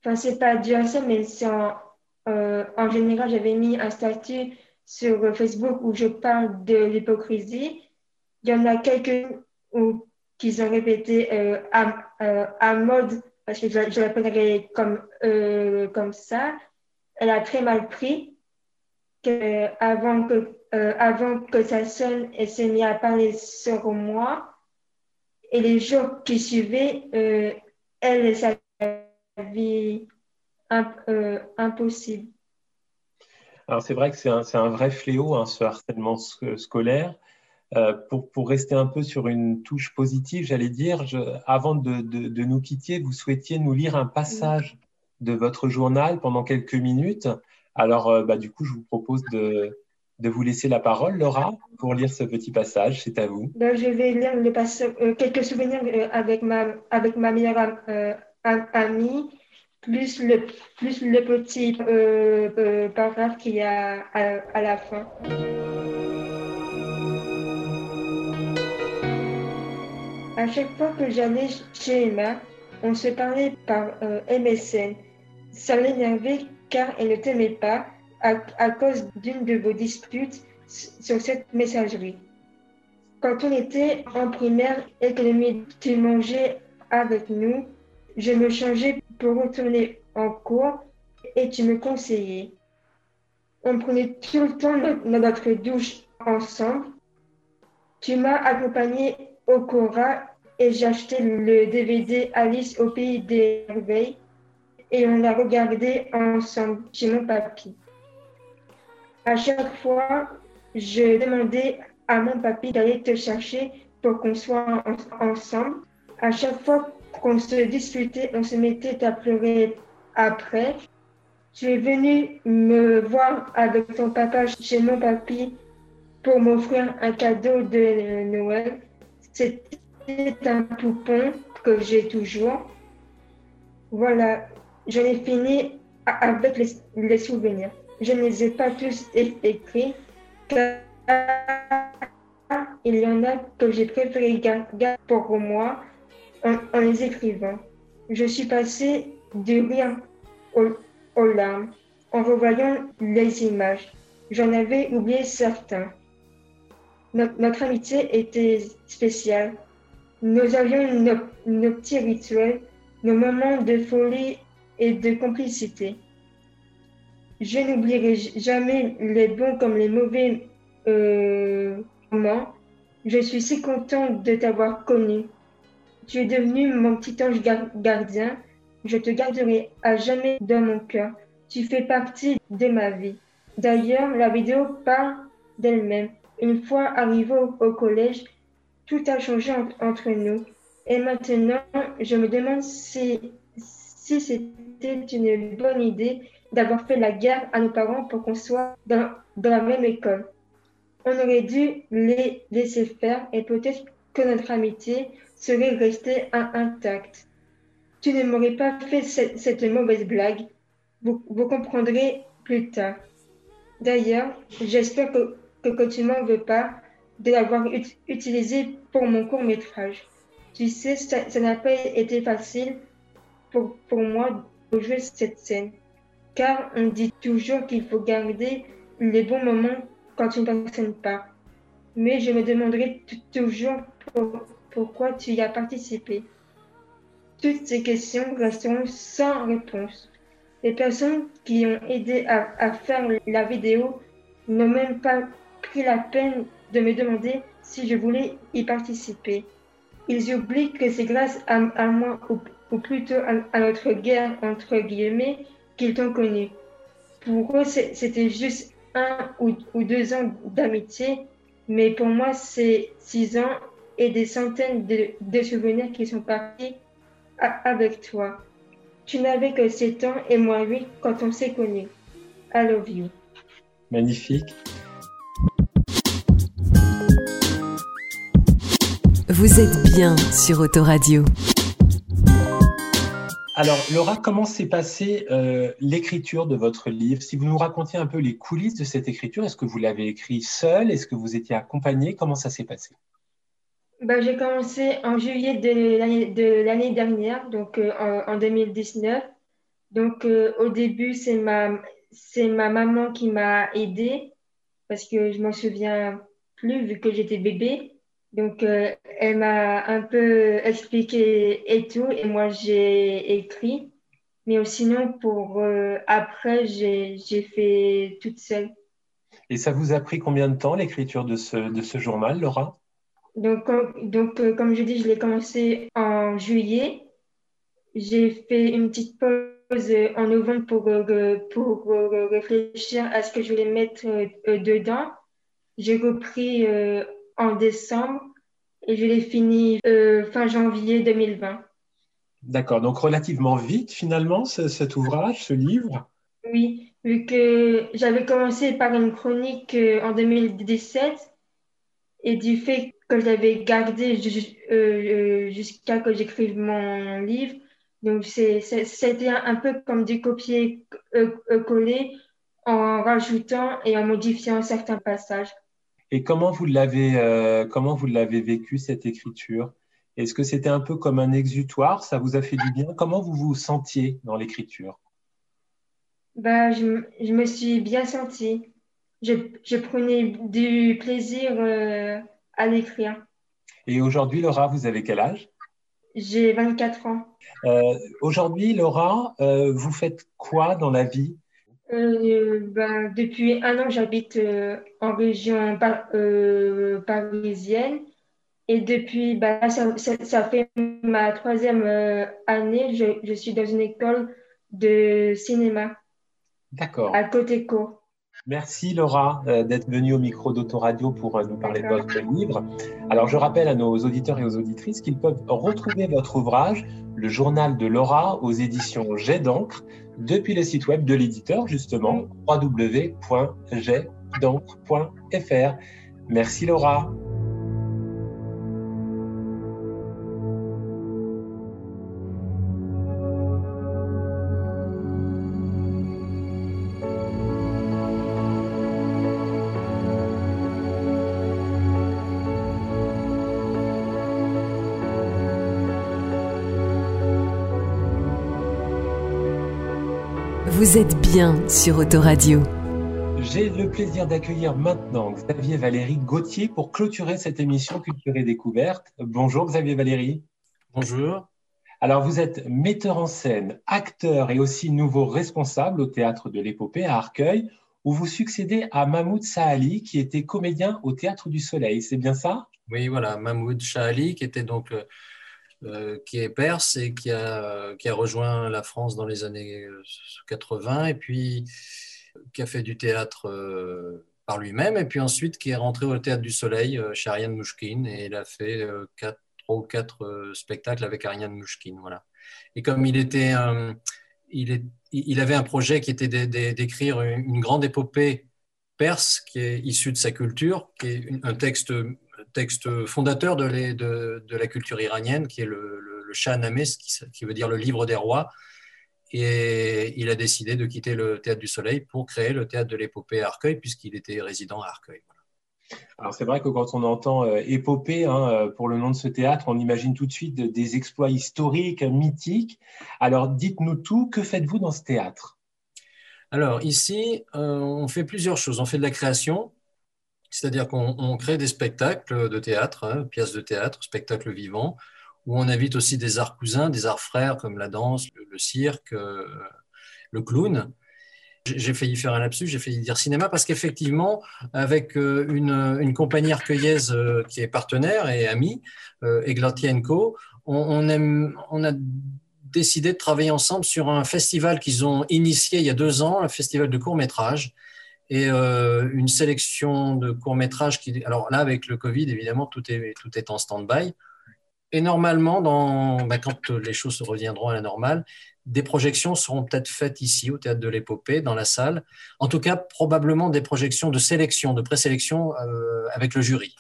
enfin, c'est pas dû à ça, mais c'est en, en général, j'avais mis un statut sur Facebook où je parle de l'hypocrisie. Il y en a quelques qui ont répété à, à mode parce que je, l'appellerais comme, euh, comme ça, elle a très mal pris avant, que, euh, avant que sa sonne, elle s'est mise à parler sur moi. Et les jours qui suivaient, euh, elle, sa vie impossible. Alors c'est vrai que c'est un, un, vrai fléau, hein, ce harcèlement scolaire. Euh, pour, rester un peu sur une touche positive, j'allais dire, avant de, nous quitter, vous souhaitiez nous lire un passage de votre journal pendant quelques minutes. Alors, euh, bah, du coup, je vous propose de, vous laisser la parole, Laura, pour lire ce petit passage. C'est à vous. Ben, je vais lire euh, quelques souvenirs avec ma, meilleure amie, plus le, petit paragraphe qu'il y a à la fin. Chaque fois que j'allais chez Emma, on se parlait par euh, MSN. Ça l'énervait car elle ne t'aimait pas à, cause d'une de vos disputes sur cette messagerie. Quand on était en primaire et que tu mangeais avec nous, je me changeais pour retourner en cours et tu me conseillais. On prenait tout le temps notre douche ensemble. Tu m'as accompagné au Cora et j'ai acheté le DVD Alice au pays des merveilles et on l'a regardé ensemble chez mon papy. À chaque fois, je demandais à mon papy d'aller te chercher pour qu'on soit ensemble. À chaque fois qu'on se disputait, on se mettait à pleurer après. Tu es venu me voir avec ton papa chez mon papy pour m'offrir un cadeau de Noël. C'était un poupon que j'ai toujours. Voilà, j'en ai fini avec les, souvenirs. Je ne les ai pas tous écrits, car il y en a que j'ai préféré garder pour moi en, les écrivant. Je suis passée du rire aux larmes en revoyant les images. J'en avais oublié certains notre, amitié était spéciale. Nous avions nos, petits rituels, nos moments de folie et de complicité. Je n'oublierai jamais les bons comme les mauvais euh, moments. Je suis si contente de t'avoir connu. Tu es devenu mon petit ange gardien. Je te garderai à jamais dans mon cœur. Tu fais partie de ma vie. D'ailleurs, la vidéo parle d'elle-même. Une fois arrivé au, collège, tout a changé entre nous. Et maintenant, je me demande si, c'était une bonne idée d'avoir fait la guerre à nos parents pour qu'on soit dans, la même école. On aurait dû les laisser faire et peut-être que notre amitié serait restée intacte. Tu ne m'aurais pas fait cette, mauvaise blague. Vous, comprendrez plus tard. D'ailleurs, j'espère que que, tu m'en veux pas de l'avoir utilisé pour mon court métrage. Tu sais, ça n'a pas été facile pour, pour moi de jouer cette scène, car on dit toujours qu'il faut garder les bons moments quand une personne part. Mais je me demanderai toujours pourquoi tu y as participé. Toutes ces questions resteront sans réponse. Les personnes qui ont aidé à, à faire la vidéo n'ont même pas pris la peine de me demander si je voulais y participer. Ils oublient que c'est grâce à, moi, ou, plutôt à, notre guerre, entre guillemets, qu'ils t'ont connu. Pour eux, c'était juste un ou, deux ans d'amitié, mais pour moi, c'est six ans et des centaines de, souvenirs qui sont partis avec toi. Tu n'avais que sept ans et moi huit quand on s'est connus. I love you. Magnifique. Vous êtes bien sur Autoradio. Alors, Laura, comment s'est passée euh, l'écriture de votre livre? Si vous nous racontiez un peu les coulisses de cette écriture, est-ce que vous l'avez écrit seul Est-ce que vous étiez accompagné Comment ça s'est passé? Bah, J'ai commencé en juillet de l'année dernière, donc en, 2019. Donc au début, c'est ma, ma maman qui m'a aidée parce que je m'en souviens plus vu que j'étais bébé. Donc, euh, elle m'a un peu expliqué et tout, et moi j'ai écrit. Mais sinon, pour euh, après, j'ai fait toute seule. Et ça vous a pris combien de temps l'écriture de ce, de ce journal, Laura? Donc, donc euh, comme je dis, je l'ai commencé en juillet. J'ai fait une petite pause en novembre pour, pour réfléchir à ce que je voulais mettre dedans. J'ai repris en décembre et je l'ai fini euh, fin janvier 2020. D'accord, donc relativement vite finalement cet ouvrage, ce livre? Oui, vu que j'avais commencé par une chronique euh, en 2017 et du fait que je l'avais gardé euh, jusqu'à que j'écrive mon livre, donc c'était un peu comme du copier-coller en rajoutant et en modifiant certains passages. Et comment vous l'avez euh, comment vous l'avez vécu cette écriture? Est-ce que c'était un peu comme un exutoire? Ça vous a fait du bien? Comment vous vous sentiez dans l'écriture? Bah, je, je, me suis bien sentie. Je, je prenais du plaisir euh, à l'écrire. Et aujourd'hui, Laura, vous avez quel âge? J'ai 24 ans. Euh, aujourd'hui, Laura, vous faites quoi dans la vie? Euh, ben, depuis un an, j'habite euh, en région euh, parisienne. Et depuis, ben, ça, ça, fait ma troisième année, je, je, suis dans une école de cinéma. D'accord. À côté co. Merci Laura d'être venue au micro d'Autoradio pour nous parler de votre livre. Alors je rappelle à nos auditeurs et aux auditrices qu'ils peuvent retrouver votre ouvrage, Le journal de Laura, aux éditions Jet d'encre, depuis le site web de l'éditeur, justement, www.jetd'encre.fr. Merci Laura. Vous êtes bien sur Autoradio. J'ai le plaisir d'accueillir maintenant Xavier Valérie Gauthier pour clôturer cette émission Culture et Découverte. Bonjour Xavier Valérie. Bonjour. Alors vous êtes metteur en scène, acteur et aussi nouveau responsable au théâtre de l'épopée à Arcueil, où vous succédez à Mahmoud Saali qui était comédien au théâtre du Soleil. C'est bien ça? Oui, voilà, Mahmoud Saali qui était donc euh, euh, qui est perse et qui a, qui a rejoint la France dans les années 80 et puis qui a fait du théâtre euh, par lui-même et puis ensuite qui est rentré au Théâtre du Soleil euh, chez Ariane Mouchkine et il a fait quatre, trois ou quatre spectacles avec Ariane Mouchkine. Voilà. Et comme il était il, est, il avait un projet qui était d'écrire une grande épopée perse qui est issue de sa culture, qui est un texte texte fondateur de, de, la culture iranienne, qui est le, le, Shah qui, veut dire le livre des rois. Et il a décidé de quitter le théâtre du Soleil pour créer le théâtre de l'épopée à Arcueil, puisqu'il était résident à Arcueil. Alors c'est vrai que quand on entend euh, épopée hein, euh, pour le nom de ce théâtre, on imagine tout de suite des exploits historiques, mythiques. Alors dites-nous tout, que faites-vous dans ce théâtre? Alors ici, euh, on fait plusieurs choses. On fait de la création, c'est-à-dire qu'on crée des spectacles de théâtre, hein, pièces de théâtre, spectacles vivants, où on invite aussi des arts cousins, des arts frères comme la danse, le, cirque, euh, le clown. J'ai failli faire un lapsus, j'ai failli dire cinéma, parce qu'effectivement, avec euh, une, compagnie arcueillaise euh, qui est partenaire et amie, Eglantienko, on, on a décidé de travailler ensemble sur un festival qu'ils ont initié il y a deux ans, un festival de court métrage, et euh, une sélection de courts-métrages qui. Alors là, avec le Covid, évidemment, tout est, tout est en stand-by. Et normalement, dans, bah, quand les choses reviendront à la normale, des projections seront peut-être faites ici, au Théâtre de l'Épopée, dans la salle. En tout cas, probablement des projections de sélection, de présélection euh, avec le jury.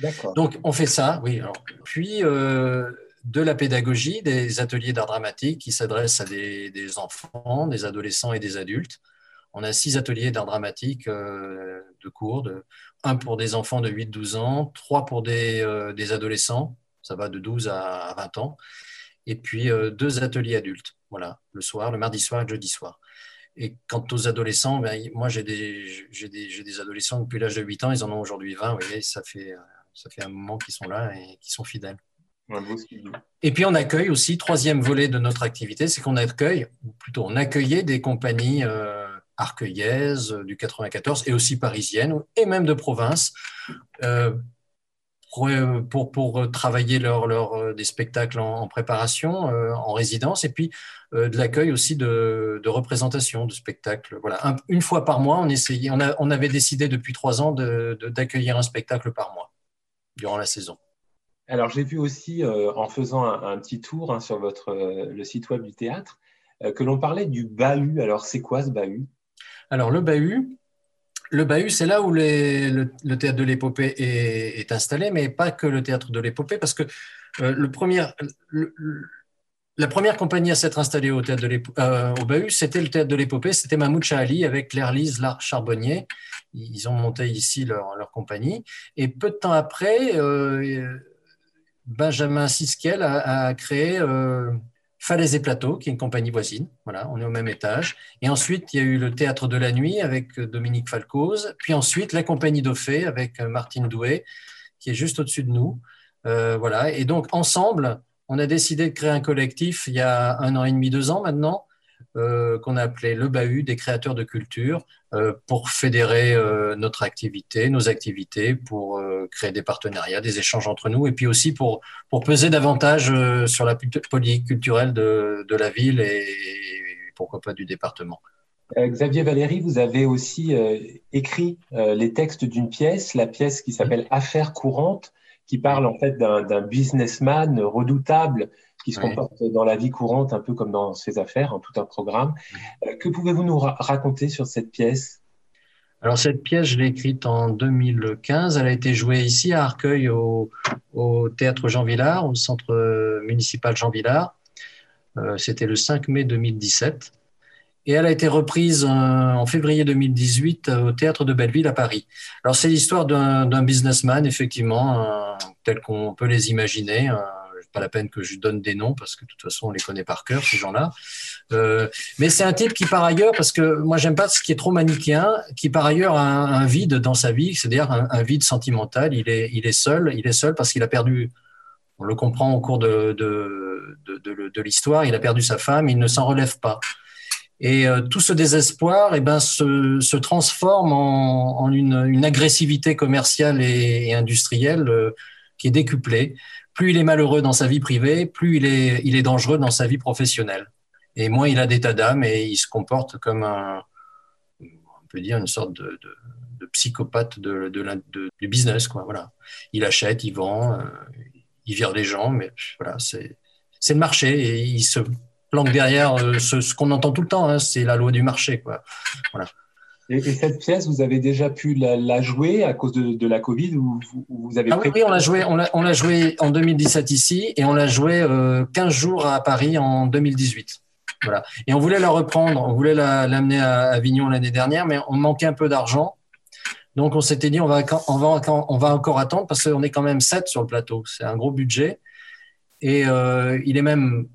D'accord. Donc, on fait ça, oui. Alors, puis, euh, de la pédagogie, des ateliers d'art dramatique qui s'adressent à des, des, enfants, des adolescents et des adultes On a six ateliers d'art dramatique de cours, de, un pour des enfants de 8-12 ans, trois pour des, des, adolescents, ça va de 12 à 20 ans, et puis deux ateliers adultes, voilà, le soir, le mardi soir et le jeudi soir. Et quant aux adolescents, ben, moi j'ai des, des, des, adolescents depuis l'âge de 8 ans, ils en ont aujourd'hui 20, vous voyez, ça fait, ça fait un moment qu'ils sont là et qu'ils sont fidèles. Et puis on accueille aussi, troisième volet de notre activité, c'est qu'on accueille, ou plutôt on accueillait des compagnies euh, arcueillaises euh, du 94 et aussi parisiennes et même de province euh, pour, pour, travailler leur, leur, des spectacles en, préparation, en résidence, et puis de l'accueil aussi de, de, représentation de spectacles. Voilà. une fois par mois, on, essayait, on, a, on avait décidé depuis trois ans d'accueillir un spectacle par mois durant la saison. Alors, j'ai vu aussi, euh, en faisant un, petit tour hein, sur votre, euh, le site web du théâtre, euh, que l'on parlait du bahut. Alors, c'est quoi ce bahut? Alors, le bahut, le bahut, c'est là où le, théâtre de l'épopée est, installé, mais pas que le théâtre de l'épopée, parce que premier, la première compagnie à s'être installée au, théâtre de au bahut, c'était le théâtre de l'épopée, c'était Mahmoud Ali avec Claire Lise, charbonnier. Ils ont monté ici leur, compagnie. Et peu de temps après, Benjamin Siskel a, créé euh, Falaise et Plateau, qui est une compagnie voisine. Voilà, on est au même étage. Et ensuite, il y a eu le Théâtre de la Nuit avec euh, Dominique Falcoz. Puis ensuite, la compagnie d'Ophée avec euh, Martine Doué, qui est juste au-dessus de nous. voilà. Et donc, ensemble, on a décidé de créer un collectif il y a un an et demi, deux ans maintenant, euh, qu'on a appelé le bahut des créateurs de culture euh, pour fédérer euh, notre activité, nos activités, pour créer des partenariats, des échanges entre nous, et puis aussi pour, peser davantage sur la politique culturelle de, de, la ville et, pourquoi pas du département. Xavier Valéry, vous avez aussi écrit les textes d'une pièce, la pièce qui s'appelle Affaires courantes, qui parle en fait d'un businessman redoutable qui se comporte dans la vie courante un peu comme dans ses affaires, en tout un programme. Euh, que pouvez-vous nous raconter sur cette pièce? Alors cette pièce, je l'ai écrite en 2015. Elle a été jouée ici à Arcueil au, théâtre Jean Villard, au centre municipal Jean Villard. Euh, c'était le 5 mai 2017. Et elle a été reprise en février 2018 au théâtre de Belleville à Paris. Alors c'est l'histoire d'un businessman, effectivement, tel qu'on peut les imaginer, pas la peine que je donne des noms parce que de toute façon on les connaît par cœur ces gens-là. Euh, mais c'est un type qui par ailleurs, parce que moi j'aime pas ce qui est trop manichéen, qui par ailleurs a un, vide dans sa vie, c'est-à-dire un, vide sentimental. Il est, il est seul, il est seul parce qu'il a perdu. On le comprend au cours de, de, l'histoire. Il a perdu sa femme, il ne s'en relève pas. Et euh, tout ce désespoir eh ben, se, transforme en, une, agressivité commerciale et, et industrielle euh, qui est décuplée plus il est malheureux dans sa vie privée, plus il est, il est dangereux dans sa vie professionnelle. Et moins il a d'état d'âme et il se comporte comme un, on peut dire, une sorte de, psychopathe de, du business. Quoi, voilà. Il achète, il vend, euh, il vire des gens, mais voilà, c'est le marché et il se planque derrière euh, ce, qu'on entend tout le temps, hein, c'est la loi du marché. Quoi. Voilà. Et, cette pièce, vous avez déjà pu la, jouer à cause de, la Covid ou vous, avez ah oui, on l'a joué, on l'a joué en 2017 ici et on l'a joué 15 euh, jours à Paris en 2018. Voilà. Et on voulait la reprendre, on voulait l'amener à Avignon l'année dernière, mais on manquait un peu d'argent. Donc on s'était dit on va, on, va, on va encore attendre parce qu'on est quand même 7 sur le plateau. C'est un gros budget. Et euh, il est même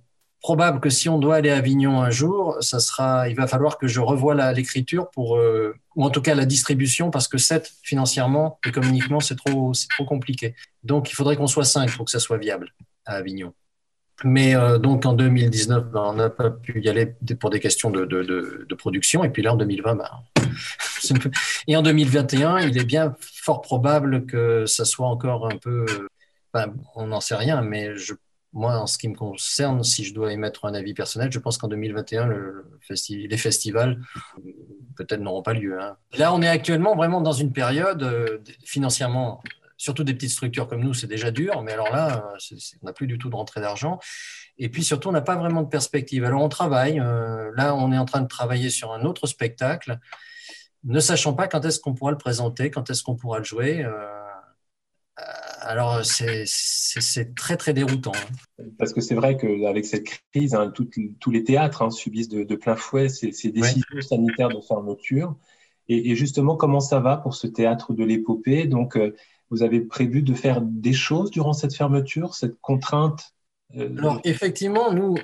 probable que si on doit aller à Avignon un jour, ça sera, il va falloir que je revoie l'écriture pour, euh, ou en tout cas la distribution, parce que 7 financièrement, économiquement, c'est trop, c'est trop compliqué. Donc il faudrait qu'on soit 5 pour que ça soit viable à Avignon. Mais euh, donc en 2019, ben, on n'a pas pu y aller pour des questions de, production. Et puis là, en 2020, ben, et en 2021, il est bien fort probable que ça soit encore un peu. Ben, on n'en sait rien, mais je moi, en ce qui me concerne, si je dois émettre un avis personnel, je pense qu'en 2021, les festivals peut-être n'auront pas lieu. Hein. Là, on est actuellement vraiment dans une période euh, financièrement, surtout des petites structures comme nous, c'est déjà dur, mais alors là, euh, on n'a plus du tout de rentrée d'argent. Et puis surtout, on n'a pas vraiment de perspective. Alors on travaille. Euh, là, on est en train de travailler sur un autre spectacle, ne sachant pas quand est-ce qu'on pourra le présenter, quand est-ce qu'on pourra le jouer alors, c'est très, très déroutant. Hein. Parce que c'est vrai qu'avec cette crise, hein, tous les théâtres hein, subissent de, plein fouet ces, décisions sanitaires de fermeture. Et, justement, comment ça va pour ce théâtre de l'épopée? Donc, euh, vous avez prévu de faire des choses durant cette fermeture, cette contrainte euh, Alors, effectivement, nous,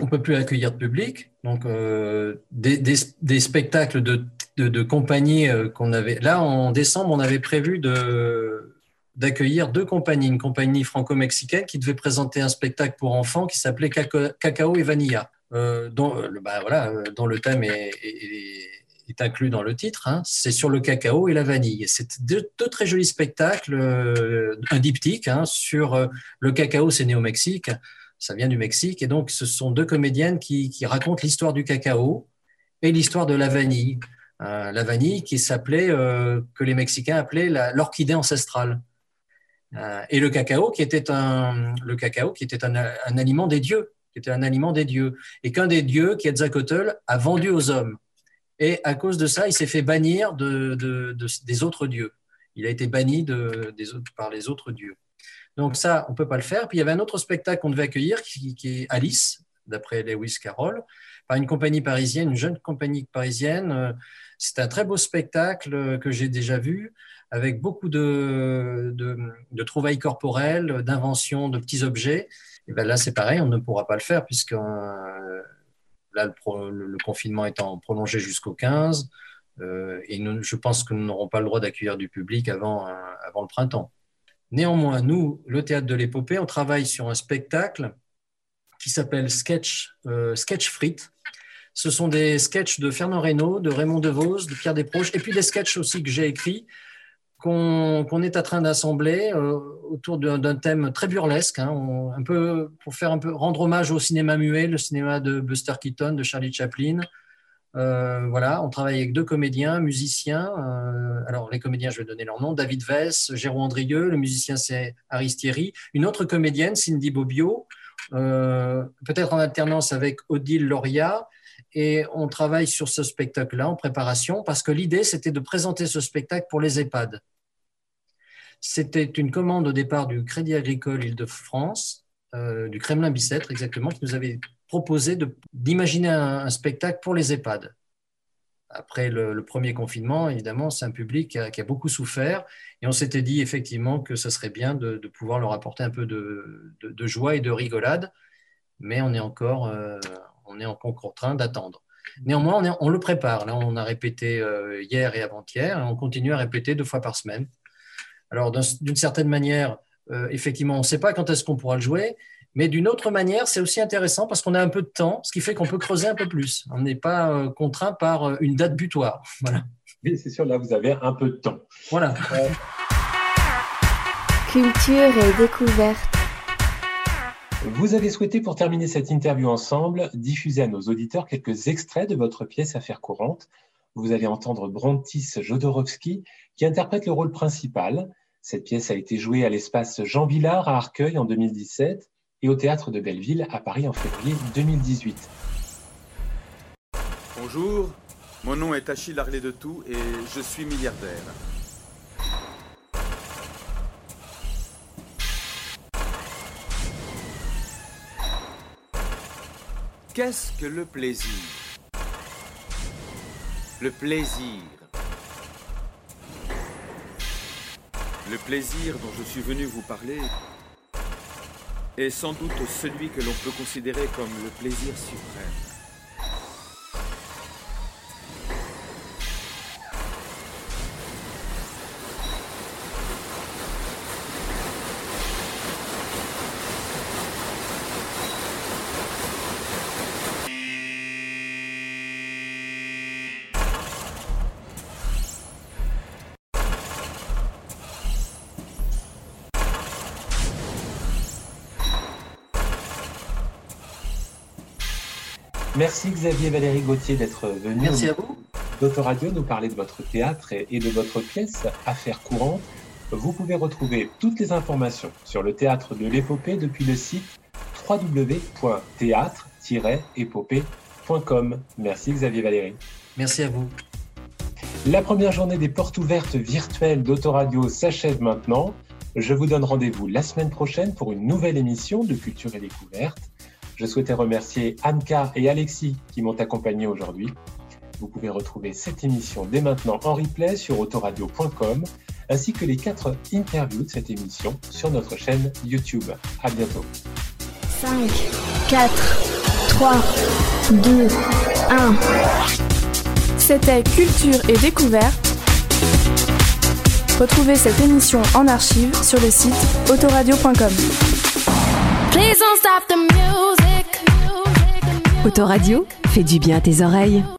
on ne peut plus accueillir de public. Donc, euh, des, spectacles de, de, compagnie qu'on avait. Là, en décembre, on avait prévu de d'accueillir deux compagnies, une compagnie franco-mexicaine qui devait présenter un spectacle pour enfants qui s'appelait Cacao et Vanilla, dont, bah, voilà, dont le thème est, inclus dans le titre, hein, c'est sur le cacao et la vanille. C'est deux, très jolis spectacles, euh, un diptyque hein, sur euh, le cacao, c'est né au Mexique, ça vient du Mexique, et donc ce sont deux comédiennes qui, racontent l'histoire du cacao et l'histoire de la vanille. Euh, la vanille qui s'appelait, que les Mexicains appelaient l'orchidée ancestrale. Et le cacao qui était un, le cacao qui était un, aliment des dieux, qui était un aliment des dieux, et qu'un des dieux, Quetzalcoatl, a vendu aux hommes. Et à cause de ça, il s'est fait bannir de, des autres dieux. Il a été banni par les autres dieux. Donc ça, on ne peut pas le faire. Puis il y avait un autre spectacle qu'on devait accueillir, qui, est Alice, d'après Lewis Carroll, par une compagnie parisienne, une jeune compagnie parisienne. C'est un très beau spectacle que j'ai déjà vu, avec beaucoup de, de, trouvailles corporelles, d'inventions de petits objets. Et ben là, c'est pareil, on ne pourra pas le faire puisque euh, là, le, confinement étant prolongé jusqu'au 15, euh, et je pense que nous n'aurons pas le droit d'accueillir du public avant, euh, avant le printemps. Néanmoins, nous, le théâtre de l'épopée, on travaille sur un spectacle qui s'appelle Sketch, euh, Sketch Frites. Ce sont des sketchs de Fernand Reynaud, de Raymond DeVos, de Pierre Desproges, et puis des sketchs aussi que j'ai écrits qu'on est en train d'assembler euh, autour d'un thème très burlesque, hein, un peu pour faire un peu rendre hommage au cinéma muet, le cinéma de Buster Keaton, de Charlie Chaplin. Euh, voilà, on travaille avec deux comédiens, musiciens. Euh, alors les comédiens, je vais donner leur nom David Vess, Jérôme Andrieux. Le musicien c'est Aristieri. Une autre comédienne, Cindy Bobbio, peut-être en alternance avec Odile Loria et on travaille sur ce spectacle-là en préparation parce que l'idée, c'était de présenter ce spectacle pour les EHPAD. C'était une commande au départ du Crédit Agricole Île-de-France, euh, du Kremlin Bicêtre exactement, qui nous avait proposé d'imaginer un, spectacle pour les EHPAD. Après le, premier confinement, évidemment, c'est un public qui a, beaucoup souffert et on s'était dit effectivement que ce serait bien de, pouvoir leur apporter un peu de, joie et de rigolade, mais on est encore, euh, on est encore en train d'attendre. Néanmoins, on, le prépare. Là, on a répété euh, hier et avant-hier, et on continue à répéter deux fois par semaine. Alors, d'une certaine manière, euh, effectivement, on ne sait pas quand est-ce qu'on pourra le jouer, mais d'une autre manière, c'est aussi intéressant parce qu'on a un peu de temps, ce qui fait qu'on peut creuser un peu plus. On n'est pas euh, contraint par une date butoir. Voilà. Oui, c'est sûr, là, vous avez un peu de temps. Voilà. Culture et découverte. Vous avez souhaité, pour terminer cette interview ensemble, diffuser à nos auditeurs quelques extraits de votre pièce Affaires courantes. Vous allez entendre Brontis Jodorowsky qui interprète le rôle principal. Cette pièce a été jouée à l'espace Jean Villard à Arcueil en 2017 et au théâtre de Belleville à Paris en février 2018. Bonjour, mon nom est Achille Arlet de Tout et je suis milliardaire. Qu'est-ce que le plaisir? Le plaisir. Le plaisir dont je suis venu vous parler est sans doute celui que l'on peut considérer comme le plaisir suprême. Merci Xavier Valérie Gauthier d'être venu. Merci à vous. Radio nous parler de votre théâtre et de votre pièce Affaires courantes. Vous pouvez retrouver toutes les informations sur le théâtre de l'épopée depuis le site www.théâtre-épopée.com. Merci Xavier Valérie. Merci à vous. La première journée des portes ouvertes virtuelles d'Autoradio s'achève maintenant. Je vous donne rendez-vous la semaine prochaine pour une nouvelle émission de Culture et Découverte. Je souhaitais remercier Anka et Alexis qui m'ont accompagné aujourd'hui. Vous pouvez retrouver cette émission dès maintenant en replay sur autoradio.com ainsi que les quatre interviews de cette émission sur notre chaîne YouTube. À bientôt. 5, 4, 3, 2, 1. C'était Culture et Découverte. Retrouvez cette émission en archive sur le site autoradio.com. Autoradio fait du bien à tes oreilles.